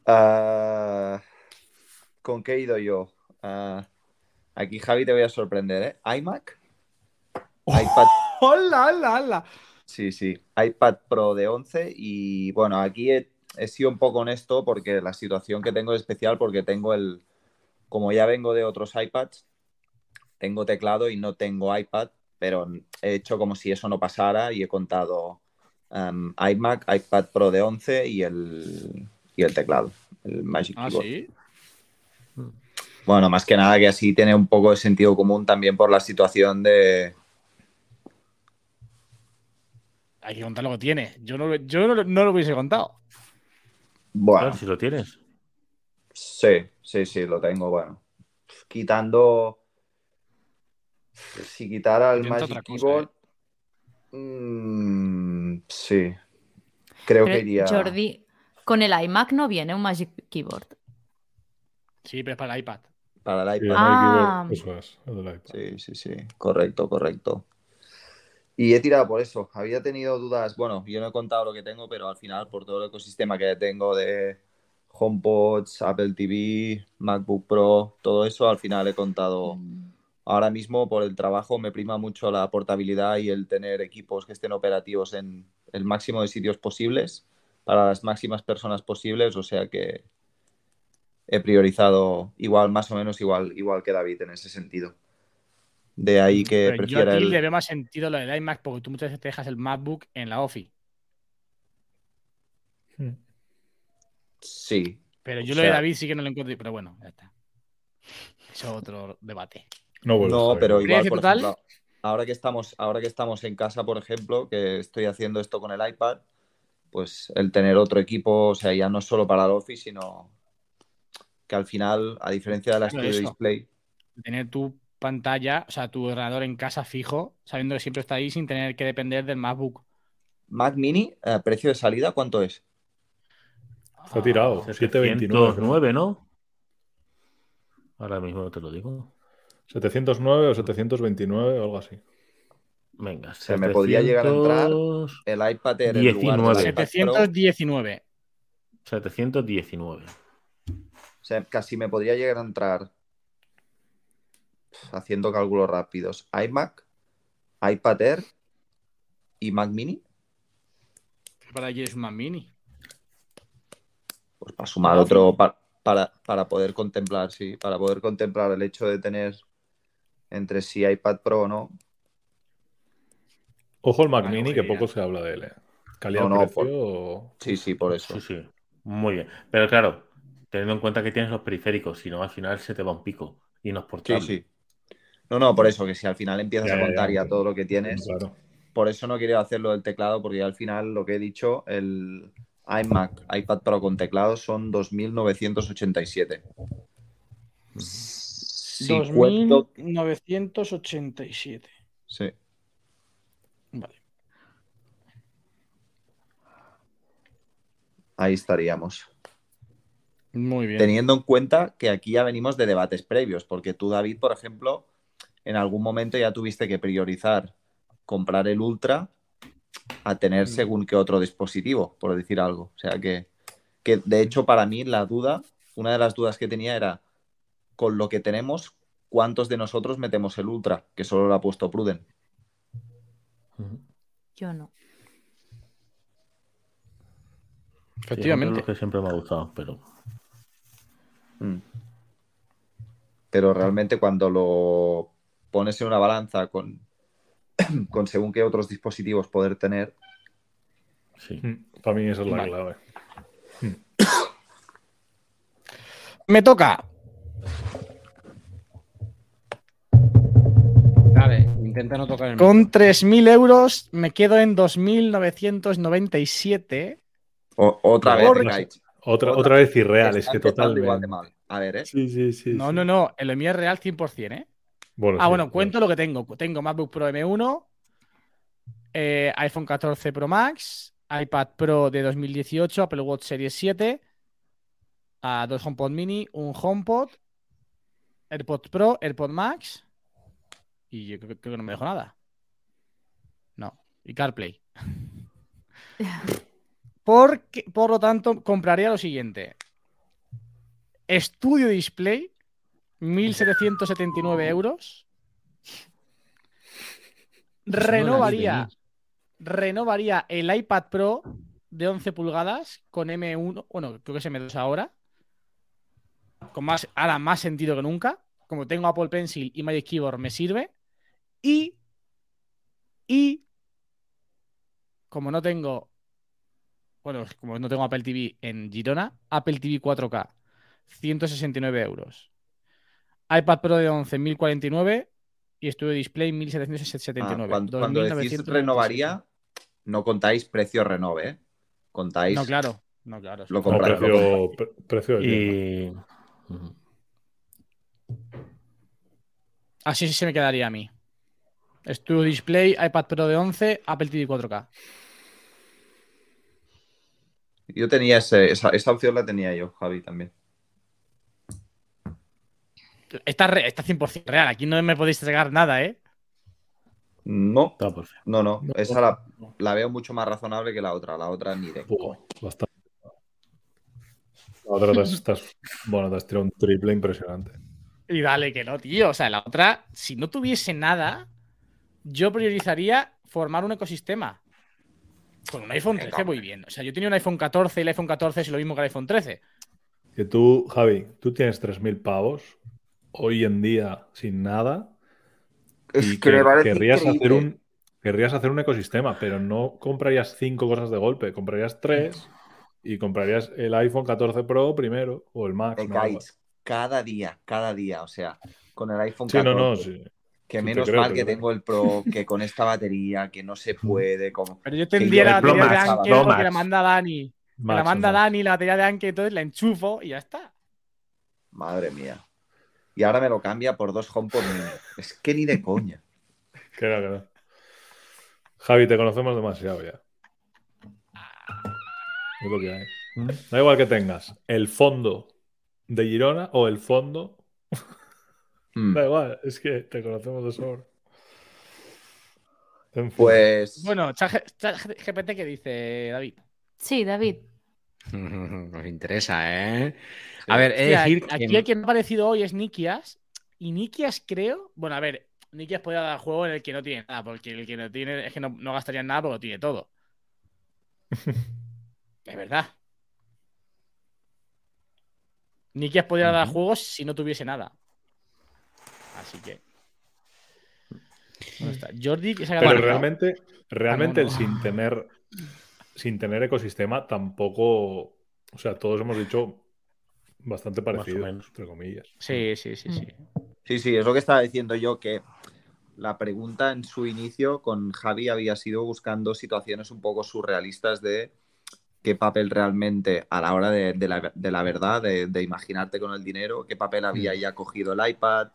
Ah, ¿Con qué he ido yo? Ah, aquí, Javi, te voy a sorprender, ¿eh? iMac, iPad, ¡Hola, hola, hola! sí, sí, iPad Pro de 11 y bueno, aquí he, he sido un poco honesto porque la situación que tengo es especial porque tengo el, como ya vengo de otros iPads, tengo teclado y no tengo iPad, pero he hecho como si eso no pasara y he contado um, iMac, iPad Pro de 11 y el, y el teclado, el Magic Ah, Keyboard. sí. Bueno, más que nada que así tiene un poco de sentido común también por la situación de... Hay que contar lo que tiene. Yo no, yo no, no lo hubiese contado. Bueno, Claro, si lo tienes. sí, sí, sí, lo tengo, bueno. Quitando... Si quitara el Intenta Magic cosa, ¿eh? Keyboard... mm, sí, creo Pero, que iría... Jordi, con el iMac no viene un Magic Keyboard. Sí, pero es para el iPad. Para el iPad. Ah. Magic Keyboard, eso es, el iPad. Sí, sí, sí, correcto, correcto. Y he tirado por eso. Había tenido dudas, bueno, yo no he contado lo que tengo, pero al final por todo el ecosistema que tengo de HomePods, Apple TV, MacBook Pro, todo eso, al final he contado. Ahora mismo por el trabajo me prima mucho la portabilidad y el tener equipos que estén operativos en el máximo de sitios posibles para las máximas personas posibles, o sea que he priorizado igual, más o menos igual, igual que David en ese sentido. De ahí que Pero yo a prefiera ti el... le veo más sentido lo del iMac porque tú muchas veces te dejas el MacBook en la Office. Sí. Pero yo O lo de sea- David sí que no lo encuentro. Pero bueno, ya está. Eso es otro debate. No vuelvo. No, pero no. igual, ¿Experiencia por total? ejemplo, ahora que estamos, ahora que estamos en casa, por ejemplo, que estoy haciendo esto con el iPad, pues el tener otro equipo, o sea, ya no solo para el Office, sino que al final, a diferencia de la Claro, Studio. Display, Tener tu pantalla, o sea, tu ordenador en casa fijo, sabiendo que siempre está ahí sin tener que depender del MacBook. Mac Mini, eh, precio de salida, ¿cuánto es? Está tirado, 729. 709, ¿no? Ahora mismo no te lo digo. 709 o 729 o algo así. Venga, Se me podría llegar a entrar 700, el iPad Air en lugar 19. del iPad Pro. 719. 719. O sea, casi me podría llegar a entrar haciendo cálculos rápidos. iMac, iPad Air y Mac Mini. Para allí es un Mac Mini. Pues para sumar otro, pa- para, para poder contemplar, sí, para poder contemplar el hecho de tener entre sí iPad Pro o no. Ojo el Mac Mini, que oye, poco se habla de él. ¿eh? Calidad No, no, precio. por- Sí, sí, por eso. Sí, sí. Muy bien. Pero claro, teniendo en cuenta que tienes los periféricos, si no, al final se te va un pico y no es Sí, portable. sí. No, no, por eso, que si al final empiezas Ya, a contar ya ya. todo lo que tienes, Claro. por eso no quería hacerlo del teclado, porque al final lo que he dicho, el iMac, iPad Pro con teclado son 2.987. Si cuento... 2987. Sí. Vale. Ahí estaríamos. Muy bien. Teniendo en cuenta que aquí ya venimos de debates previos, porque tú, David, por ejemplo, en algún momento ya tuviste que priorizar comprar el Ultra a tener Mm. según qué otro dispositivo, por decir algo. O sea que, que de hecho, para mí la duda, una de las dudas que tenía era, con lo que tenemos, ¿cuántos de nosotros metemos el Ultra? Que solo lo ha puesto Pruden. Yo no. Sí, es Efectivamente. lo que siempre me ha gustado, pero Mm. Pero realmente cuando lo pones en una balanza con, con según qué otros dispositivos poder tener, sí. Mm, Para mí esa es la Vale. clave. Me toca. Vale, intenta no tocar el Con 3.000 euros me quedo en 2.997. o- otra vez, Otra, Otra- otra vez irreal, es que totalmente. igual de mal. A ver, ¿eh? Sí, sí, sí. No, sí. no, no. El mío es real 100%, ¿eh? Bueno, Ah, sí, bueno, cuento lo que tengo. Tengo MacBook Pro M1, eh, iPhone 14 Pro Max, iPad Pro de 2018, Apple Watch Series 7, a dos HomePod Mini, un HomePod, AirPods Pro, AirPod Max y yo creo, creo que no me dejo nada. No, y CarPlay. Porque, por lo tanto, compraría lo siguiente. Estudio Display, 1.779 euros. renovaría, renovaría el iPad Pro de 11 pulgadas con M1, bueno, creo que es M2 ahora, con más, ahora más sentido que nunca. Como tengo Apple Pencil y Magic Keyboard, me sirve. Y, y, como no tengo, bueno, como no tengo Apple TV en Girona, Apple TV 4K, 169 euros. iPad Pro de 11, 1049 y Studio Display Ah, 1779. cuando, cuando decís 2.997. renovaría, no contáis precio renove, ¿eh? Contáis. No, claro. No, claro. Lo No, compráis. lo precio, pre- precio. Y. Así sí se me quedaría a mí. Studio Display, iPad Pro de 11, Apple TV 4K. Yo tenía ese- esa, esa opción, la tenía yo, Javi, también. Está, re- está 100% real. Aquí no me podéis sacar nada, ¿eh? No, no, no. Esa la, la veo mucho más razonable que la otra. La otra ni de. Bastante. La otra te estás- bueno, te has tirado un triple impresionante. Y dale que no, tío. O sea, la otra, si no tuviese nada, yo priorizaría formar un ecosistema. Con un iPhone 13 muy bien. O sea, yo tenía un iPhone 14 y el iPhone 14 es lo mismo que el iPhone 13. Que tú, Javi, tú tienes 3.000 pavos hoy en día sin nada Es y que me que- parece querrías hacer un querrías hacer un ecosistema, pero no comprarías cinco cosas de golpe, comprarías tres y comprarías el iPhone 14 Pro primero o el Max. ¿no? cada día, cada día. O sea, con el iPhone Sí, 14. no, no, sí. Que Sí, te menos creo, mal que creo. tengo el Pro, que con esta batería, que no se puede. Como... Pero yo tendría la batería de Max, Pro porque la Max. manda Dani. Me la Max, manda Max. Dani, la batería de Anker, entonces la enchufo y ya está. Madre mía. Y ahora me lo cambia por dos HomePod mini. Es que ni de coña. Que no, que no. Javi, te conocemos demasiado ya. Es lo que hay. Da igual que tengas el fondo de Girona o el fondo. Mm. Da igual, es que te conocemos de sobra. En fin. Pues. Bueno, ChatGPT, ¿qué dice David? Sí, David. Nos interesa, ¿eh? A ver, he de decir aquí que... el que me ha aparecido hoy es Nikias. Y Nikias creo. Bueno, a ver, Nikias podría dar juego en el que no tiene nada, porque el que no tiene es que no, no gastaría nada porque lo tiene todo. es verdad. Nikias podría dar juegos si no tuviese nada. Así que. ¿Dónde está? Jordi, que se ha Pero realmente, realmente Ah, el no, no. sin tener, sin tener ecosistema tampoco. O sea, todos hemos dicho bastante parecido, entre comillas. Sí, sí, sí, sí. Sí, sí, es lo que estaba diciendo yo, que la pregunta en su inicio con Javi había sido buscando situaciones un poco surrealistas de qué papel realmente, a la hora de, de la, de la verdad, de, de imaginarte con el dinero, qué papel había ya cogido el iPad,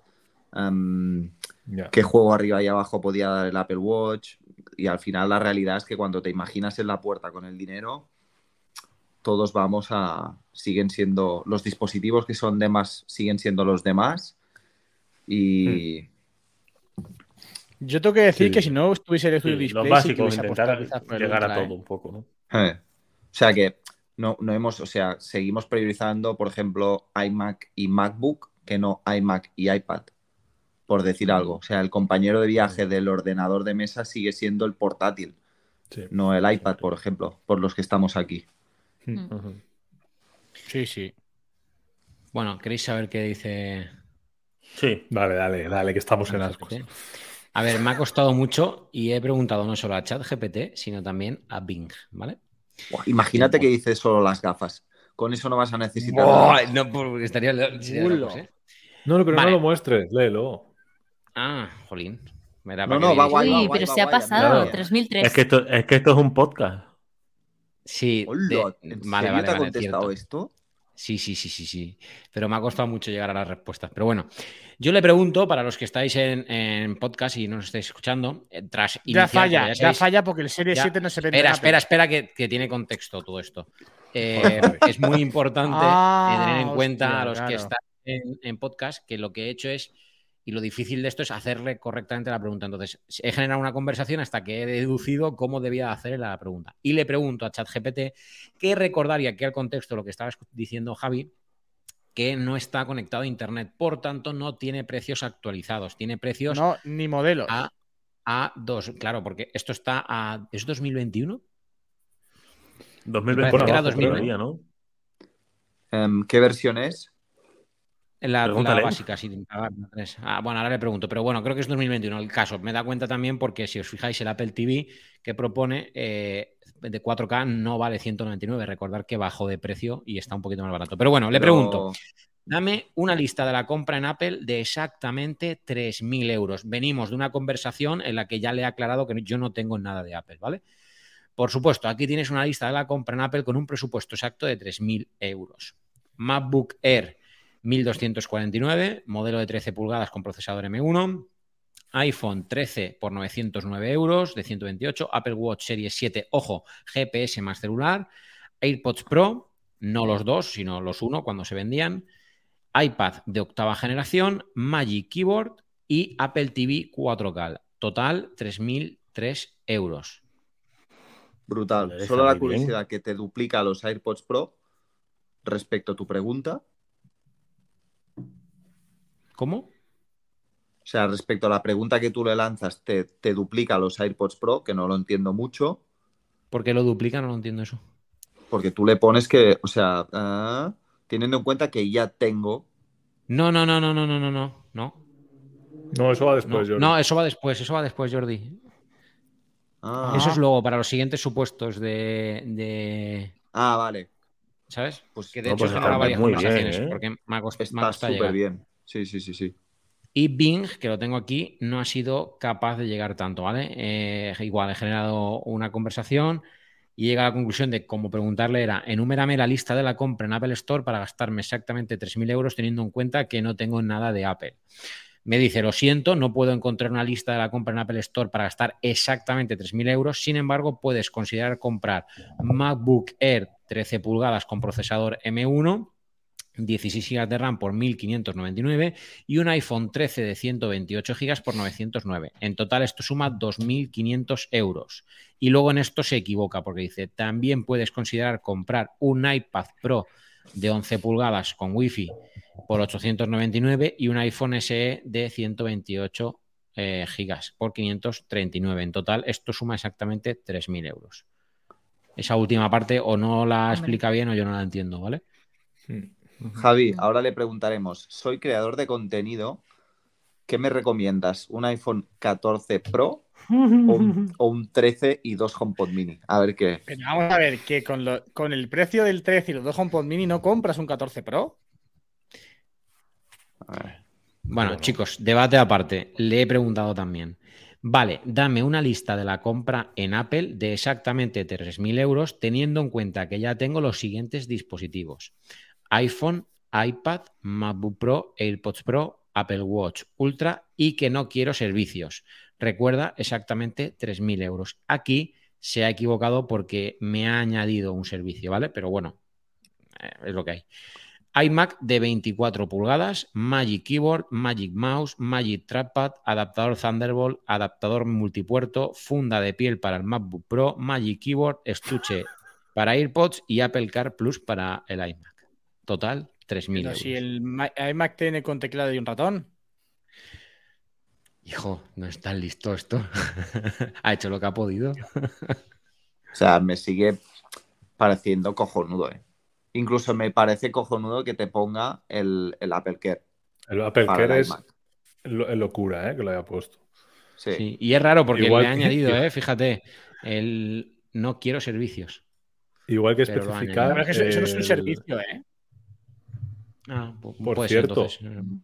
qué juego arriba y abajo podía dar el Apple Watch. Y al final la realidad es que cuando te imaginas en la puerta con el dinero, todos vamos a. siguen siendo. Los dispositivos que son demás siguen siendo los demás. Y. Yo tengo que decir Sí. que si no estuviese el Sí, Studio lo Display, sí básico, hubiese intentar llegar a Ultra, ¿eh? todo un poco, ¿no? Eh. O sea que no, no hemos, o sea, seguimos priorizando, por ejemplo, iMac y MacBook, que no iMac y iPad, por decir algo. O sea, el compañero de viaje del ordenador de mesa sigue siendo el portátil, Sí. no el iPad, por ejemplo, por los que estamos aquí. Ujú. Sí, sí. Bueno, ¿queréis saber qué dice Sí. Dale, dale, dale, que estamos en ascos. ChatGPT? A ver, me ha costado mucho y he preguntado no solo a ChatGPT, sino también a Bing, ¿vale? Imagínate que dices solo las gafas. Con eso no vas a necesitar. No, porque estaría, Bulo. ¿eh? No, no, pero Vale. no lo muestres, léelo. Ah, jolín. Me da No, no, que va guay, va guay, pero va se ha pasado, amigo. 3003. Es que, esto, es que esto es un podcast. Sí, Hola, de- ¿En vale, te ha vale, contestado cierto. esto? Sí, sí, sí, sí, sí. Pero me ha costado mucho llegar a las respuestas. Pero bueno, yo le pregunto, para los que estáis en, en podcast y no nos estáis escuchando, eh, tras Ya iniciar, falla, como ya, sabéis- falla porque el Serie Ya. 7 no se vende. Espera, espera, espera, que, que tiene contexto todo esto. Eh, es muy importante Ah, eh, tener en cuenta hostia, a los que están en, en podcast que lo que he hecho es, y lo difícil de esto es hacerle correctamente la pregunta. Entonces, he generado una conversación hasta que he deducido cómo debía hacer la pregunta. Y le pregunto a ChatGPT que recordaría que al contexto lo que estaba diciendo Javi, que no está conectado a Internet, por tanto no tiene precios actualizados, tiene precios No, ni modelos. a a 2. Claro, porque esto está a. ¿Es 2021? 2020 parece que era abajo, 2000, todavía, ¿no? Em, ¿Qué versión es? La, la básica, pagar tres. Ah, bueno, ahora le pregunto, pero bueno, creo que es 2021 el caso. Me da cuenta también porque si os fijáis, el Apple TV que propone eh, de 4K no vale 199. Recordar que bajó de precio y está un poquito más barato. Pero bueno, le Pero- pregunto, dame una lista de la compra en Apple de exactamente 3.000 euros. Venimos de una conversación en la que ya le he aclarado que yo no tengo nada de Apple, ¿vale? Por supuesto, aquí tienes una lista de la compra en Apple con un presupuesto exacto de 3.000 euros. MacBook Air 1249, modelo de 13 pulgadas con procesador M1. iPhone 13 por 909 euros de 128. Apple Watch Series 7, ojo, GPS más celular. AirPods Pro, no los dos, sino los uno cuando se vendían. iPad de octava generación, Magic Keyboard y Apple TV 4K. Total 3.003 euros. Brutal. Solo la bien. curiosidad que te duplica los AirPods Pro respecto a tu pregunta. ¿Cómo? O sea, respecto a la pregunta que tú le lanzas, te, te duplica los AirPods Pro, que no lo entiendo mucho, ¿Por qué lo duplica? No lo entiendo eso. porque tú le pones que, o sea, ah, teniendo en cuenta que ya tengo. No, no, no, no, no, no, no, no. No, No, eso va no, después, Jordi. no, eso va después, eso va después, Jordi. Ah, Eso es luego para los siguientes supuestos de. de- ah, vale. ¿Sabes? Pues, que de no, hecho pues genera está varias bien, conversaciones. ¿eh? Porque me ha, cost- me ha Está costado súper llegar. bien. Sí, sí, sí, sí. Y Bing, que lo tengo aquí, no ha sido capaz de llegar tanto, ¿vale? Eh, igual he generado una conversación y llega a la conclusión de cómo preguntarle era, enumérame la lista de la compra en Apple Store para gastarme exactamente 3.000 euros teniendo en cuenta que no tengo nada de Apple. Me dice, lo siento, no puedo encontrar una lista de la compra en Apple Store para gastar exactamente 3.000 euros. Sin embargo, puedes considerar comprar MacBook Air 13 pulgadas con procesador M1, 16 GB de RAM por 1.599 y un iPhone 13 de 128 GB por 909. En total esto suma 2.500 euros. Y luego en esto se equivoca porque dice, también puedes considerar comprar un iPad Pro de 11 pulgadas con Wi-Fi por 899 y un iPhone SE de 128 eh, gigas por 539. En total, esto suma exactamente 3.000 euros. Esa última parte o no la explica bien o yo no la entiendo, ¿vale? Javi, ahora le preguntaremos, soy creador de contenido, ¿qué me recomiendas? ¿Un iPhone 14 Pro o un, o un 13 y dos HomePod mini? A ver qué. Pero vamos a ver, que con, lo- con el precio del 13 y los dos HomePod mini no compras un 14 Pro. Bueno, chicos, debate aparte. Le he preguntado también. Vale, dame una lista de la compra en Apple de exactamente 3.000 euros, teniendo en cuenta que ya tengo los siguientes dispositivos: iPhone, iPad, MacBook Pro, AirPods Pro, Apple Watch Ultra y que no quiero servicios. Recuerda exactamente 3.000 euros. Aquí se ha equivocado porque me ha añadido un servicio, ¿vale? Pero bueno, eh, es lo que hay iMac de 24 pulgadas, Magic Keyboard, Magic Mouse, Magic Trackpad, adaptador Thunderbolt, adaptador multipuerto, funda de piel para el MacBook Pro, Magic Keyboard, estuche para AirPods y Apple Car Plus para el iMac. Total, 3.000 Pero euros. si el Ma- iMac tiene con teclado y un ratón. Hijo, no es tan listo esto. ha hecho lo que ha podido. O sea, me sigue pareciendo cojonudo, ¿eh? Incluso me parece cojonudo que te ponga el, el Apple Care. El Apple Care el es lo- locura, ¿eh? Que lo haya puesto. Sí. Sí, Y es raro porque Igual le ha añadido, ¿eh? fíjate, el no quiero servicios. Igual que especificar. Pero es que eso, eso no es un servicio, ¿eh? Ah, Por puede ser cierto, entonces.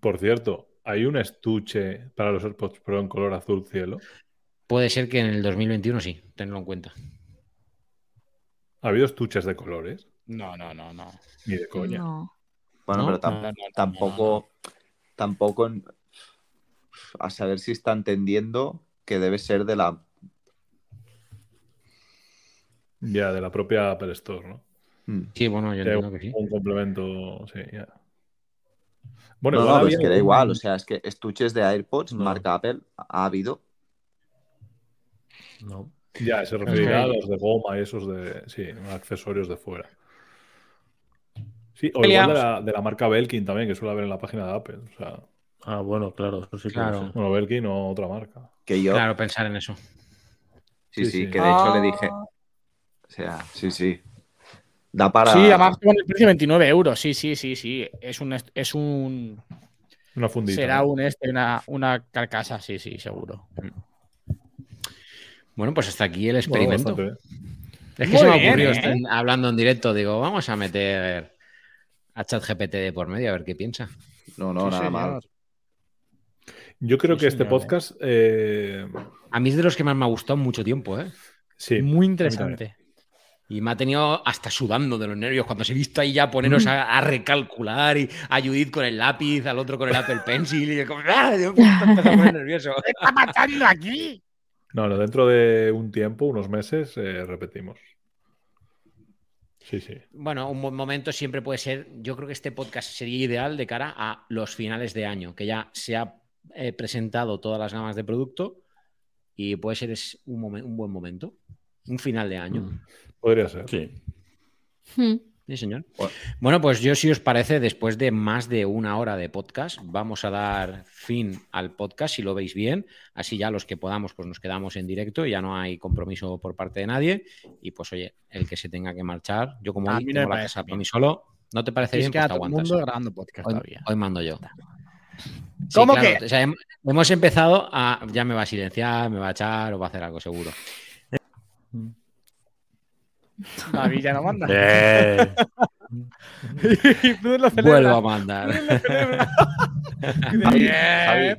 por cierto, hay un estuche para los AirPods Pro en color azul cielo. Puede ser que en el 2021 sí, tenlo en cuenta. ¿Ha habido estuches de colores? No, no, no, no. Ni de coña. No. Bueno, ¿No? pero tam- No, no, no, no, tampoco, tampoco en- a saber si está entendiendo que debe ser de la. Ya, de la propia Apple Store, ¿no? Mm. Sí, bueno, yo Que entiendo que sí. Un complemento, sí, ya. Bueno, no, igual no, había que da igual, o sea, es que estuches de AirPods, No. marca Apple, ha habido. No. Ya, se referirá a los de goma y esos de. Sí, accesorios de fuera. Sí, o igual de la, de la marca Belkin también, que suele haber en la página de Apple. O sea, Ah, bueno, claro, eso sí que Claro. sé. Bueno, Belkin o otra marca. Que yo, Claro, pensar en eso. sí, Sí, sí, sí. que de hecho Ah. le dije. O sea, sí, sí. Da para. Sí, además con el precio de 29 euros. Sí, sí, sí, sí. Es un. Es un Una fundita. será ¿no? un este, una, una carcasa, sí, sí, seguro. Bueno, pues hasta aquí el experimento. bien. es que Muy se me bien, ocurrió ¿eh? estar hablando en directo. Digo, vamos a meter a ChatGPT de por medio a ver qué piensa. No, no, Sí, nada señor. mal. Yo creo Sí, que este señor, ¿eh? podcast. eh, A mí es de los que más me ha gustado mucho tiempo, ¿eh? sí. Muy interesante. Y me ha tenido hasta sudando de los nervios cuando os he visto ahí ya poneros a, a recalcular y a Judith con el lápiz, al otro con el Apple Pencil y yo como, ¡ah! Yo me empiezo a poner nervioso. ¿Qué está pasando aquí? No, no, dentro de un tiempo, unos meses, eh, repetimos. Sí, sí. Bueno, un buen momento siempre puede ser, yo creo que este podcast sería ideal de cara a los finales de año, que ya se ha eh, presentado todas las gamas de producto y puede ser es un, momen- un buen momento, un final de año. Podría ser. Sí. Hmm. Sí, señor. Bueno. Pues yo, si os parece, después de más de una hora de podcast, vamos a dar fin al podcast, si lo veis bien. Así ya los que podamos, pues nos quedamos en directo, ya no hay compromiso por parte de nadie. Y pues, oye, el que se tenga que marchar, yo como A hoy tengo la casa bien. para mí solo, ¿no te parece Y es bien? que Pues a te todo el aguantas. mundo grabando podcast Hoy, todavía. hoy mando yo. Sí, ¿Cómo claro, que? o sea, hem- hemos empezado a. Ya me va a silenciar, me va a echar o va a hacer algo seguro. David ya no manda. Y lo. Vuelvo a mandar. Javi, Bien. Javi,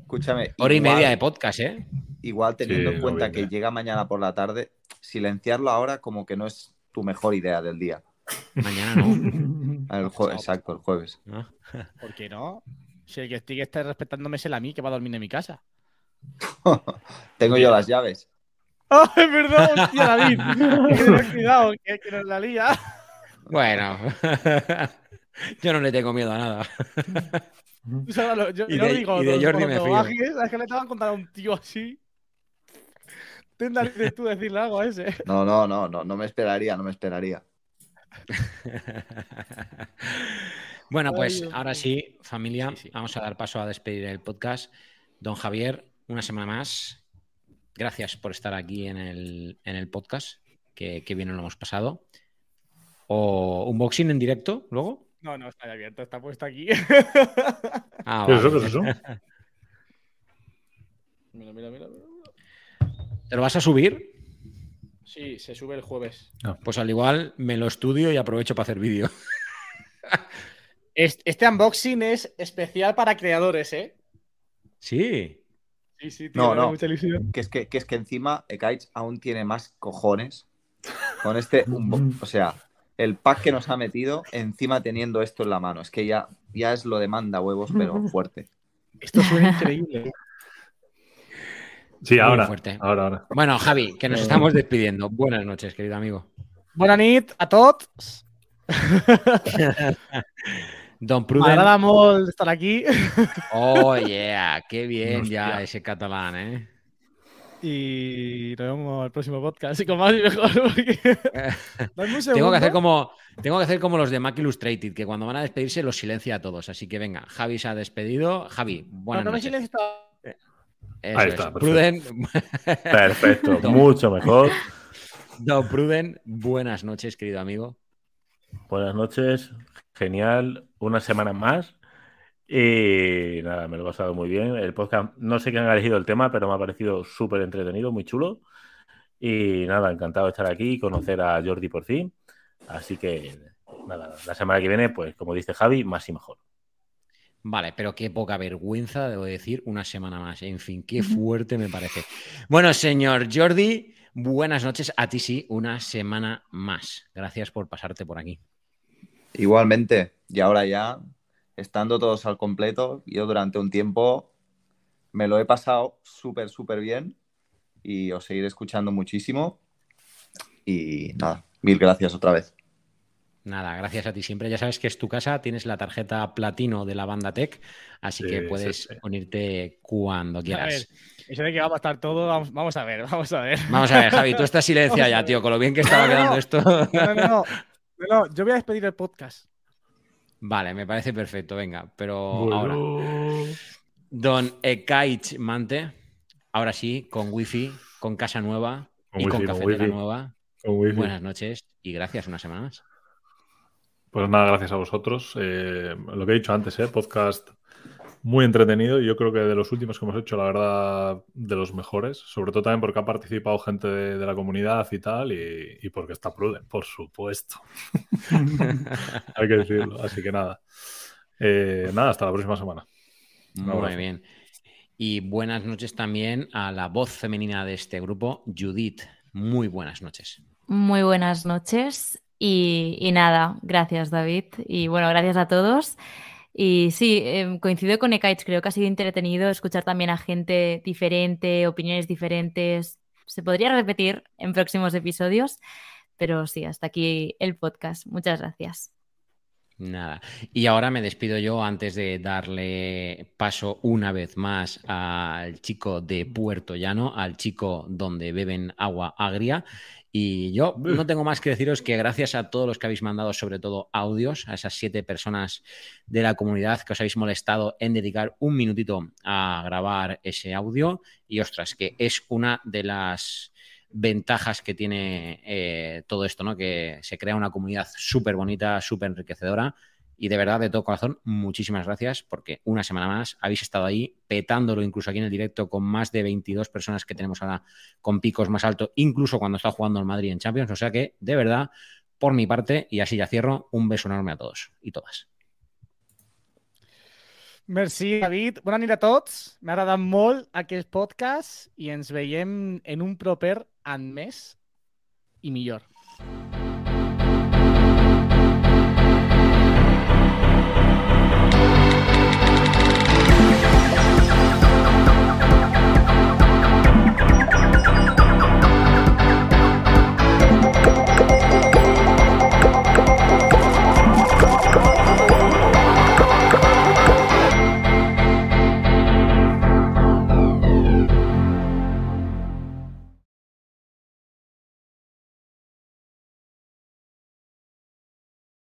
escúchame. Hora y media de podcast, ¿eh? Igual teniendo Sí, en cuenta que llega mañana por la tarde, silenciarlo ahora como que no es tu mejor idea del día. Mañana no. El exacto, el jueves. ¿no? ¿Por qué no? Si el que estoy que esté respetándome es el a mí que va a dormir en mi casa. Tengo yo las llaves. ¡Ah, es verdad! ¡Hostia, David! Hay que tener cuidado, que, que nos la lía. Bueno, yo no le tengo miedo a nada. Tú sabes lo- yo, Y yo de- digo, y de Jordi me fío. bajes, es que le te van a contar a un tío así. Ten narices tú decirle algo a ese. No, no, no, no, no me esperaría, no me esperaría. Bueno, pues ahora sí, familia, Sí, sí. vamos a dar paso a despedir el podcast. Don Javier, una semana más. Gracias por estar aquí en el, en el podcast, que, que bien lo hemos pasado. O unboxing en directo luego. No, no, está abierto, está puesto aquí. Ah, ¿Qué es eso? ¿Qué es eso? mira, mira, mira, mira. ¿Te lo vas a subir? Sí, se sube el jueves. Pues al igual me lo estudio y aprovecho para hacer vídeo. Este, este unboxing es especial para creadores, ¿eh? Sí. Sí, sí, tío, No, no. mucha ilusión. Que es que, que es que encima Ekaich aún tiene más cojones con este. O sea, el pack que nos ha metido encima teniendo esto en la mano. Es que ya, ya es lo de manda huevos, pero fuerte. Esto suena increíble. Sí, Muy ahora. fuerte. Ahora, ahora. Bueno, Javi, que nos estamos despidiendo. Buenas noches, querido amigo. Buenas nit a tots. Don Me Pruden. molt estar aquí. Oh, yeah, qué bien ya ese catalán, ¿eh? Y nos vemos el próximo podcast. Así con más y mejor. porque- Tengo que hacer como tengo que hacer como los de Mac Illustrated, que cuando van a despedirse los silencia a todos. Así que venga, Javi se ha despedido. Javi, buenas no, no me noches. silencio. Eso Ahí es. está, perfecto. Pruden. Perfecto, Don- mucho mejor. Don Pruden, buenas noches, querido amigo. Buenas noches, genial, una semana más. Y nada, me lo he pasado muy bien. El podcast, no sé quién ha elegido el tema, pero me ha parecido súper entretenido, muy chulo. Y nada, encantado de estar aquí y conocer a Jordi por fin. Así que nada, la semana que viene, pues como dice Javi, más y mejor. Vale, pero qué poca vergüenza, debo decir, una semana más. En fin, qué fuerte me parece. Bueno, señor Jordi, buenas noches. A ti sí, una semana más. Gracias por pasarte por aquí. Igualmente, y ahora ya, estando todos al completo, yo durante un tiempo me lo he pasado súper, súper bien y os seguiré escuchando muchísimo. Y nada, mil gracias otra vez. Nada, gracias a ti siempre. Ya sabes que es tu casa, tienes la tarjeta platino de la banda Tech, así Sí, que sí, puedes sí. unirte cuando A ver, quieras. eso de que vamos a estar todo, vamos, vamos a ver, vamos a ver. Vamos a ver, Javi, tú estás silencia ya, tío, con lo bien que estaba No, quedando no. esto. No, no, no, yo voy a despedir el podcast. Vale, me parece perfecto, venga, pero Bueno. ahora. Don Ekaich Mante, ahora sí, con wifi, con casa nueva Con y con wifi, con cafetera wifi. nueva. Con wifi. Buenas noches y gracias una semana más. Pues nada, gracias a vosotros. Eh, lo que he dicho antes, ¿eh? podcast muy entretenido. y Yo creo que de los últimos que hemos hecho, la verdad, de los mejores. Sobre todo también porque ha participado gente de, de la comunidad y tal, y, y porque está Pruden, por supuesto. Hay que decirlo. Así que nada. Eh, nada, hasta la próxima semana. Muy bien. Y buenas noches también a la voz femenina de este grupo, Judith. Muy buenas noches. Muy buenas noches y, y nada, gracias David y bueno, gracias a todos. Y sí, eh, coincido con Ekaich, creo que ha sido entretenido escuchar también a gente diferente, opiniones diferentes. Se podría repetir en próximos episodios, pero sí, hasta aquí el podcast. Muchas gracias. Nada. Y ahora me despido yo antes de darle paso una vez más al chico de Puerto Llano, al chico donde beben agua agria. Y yo no tengo más que deciros que gracias a todos los que habéis mandado, sobre todo audios, a esas siete personas de la comunidad que os habéis molestado en dedicar un minutito a grabar ese audio. Y ostras, que es una de las ventajas que tiene eh, todo esto, ¿no? Que se crea una comunidad súper bonita, súper enriquecedora. Y de verdad, de todo corazón, muchísimas gracias porque una semana más habéis estado ahí petándolo, incluso aquí en el directo, con más de 22 personas que tenemos ahora con picos más altos, incluso cuando está jugando el Madrid en Champions. O sea que, de verdad, por mi parte, y así ya cierro, un beso enorme a todos y todas. Merci, David. Bona nit a tots. M'ha agradat molt aquest podcast i ens veiem en un proper en més i millor.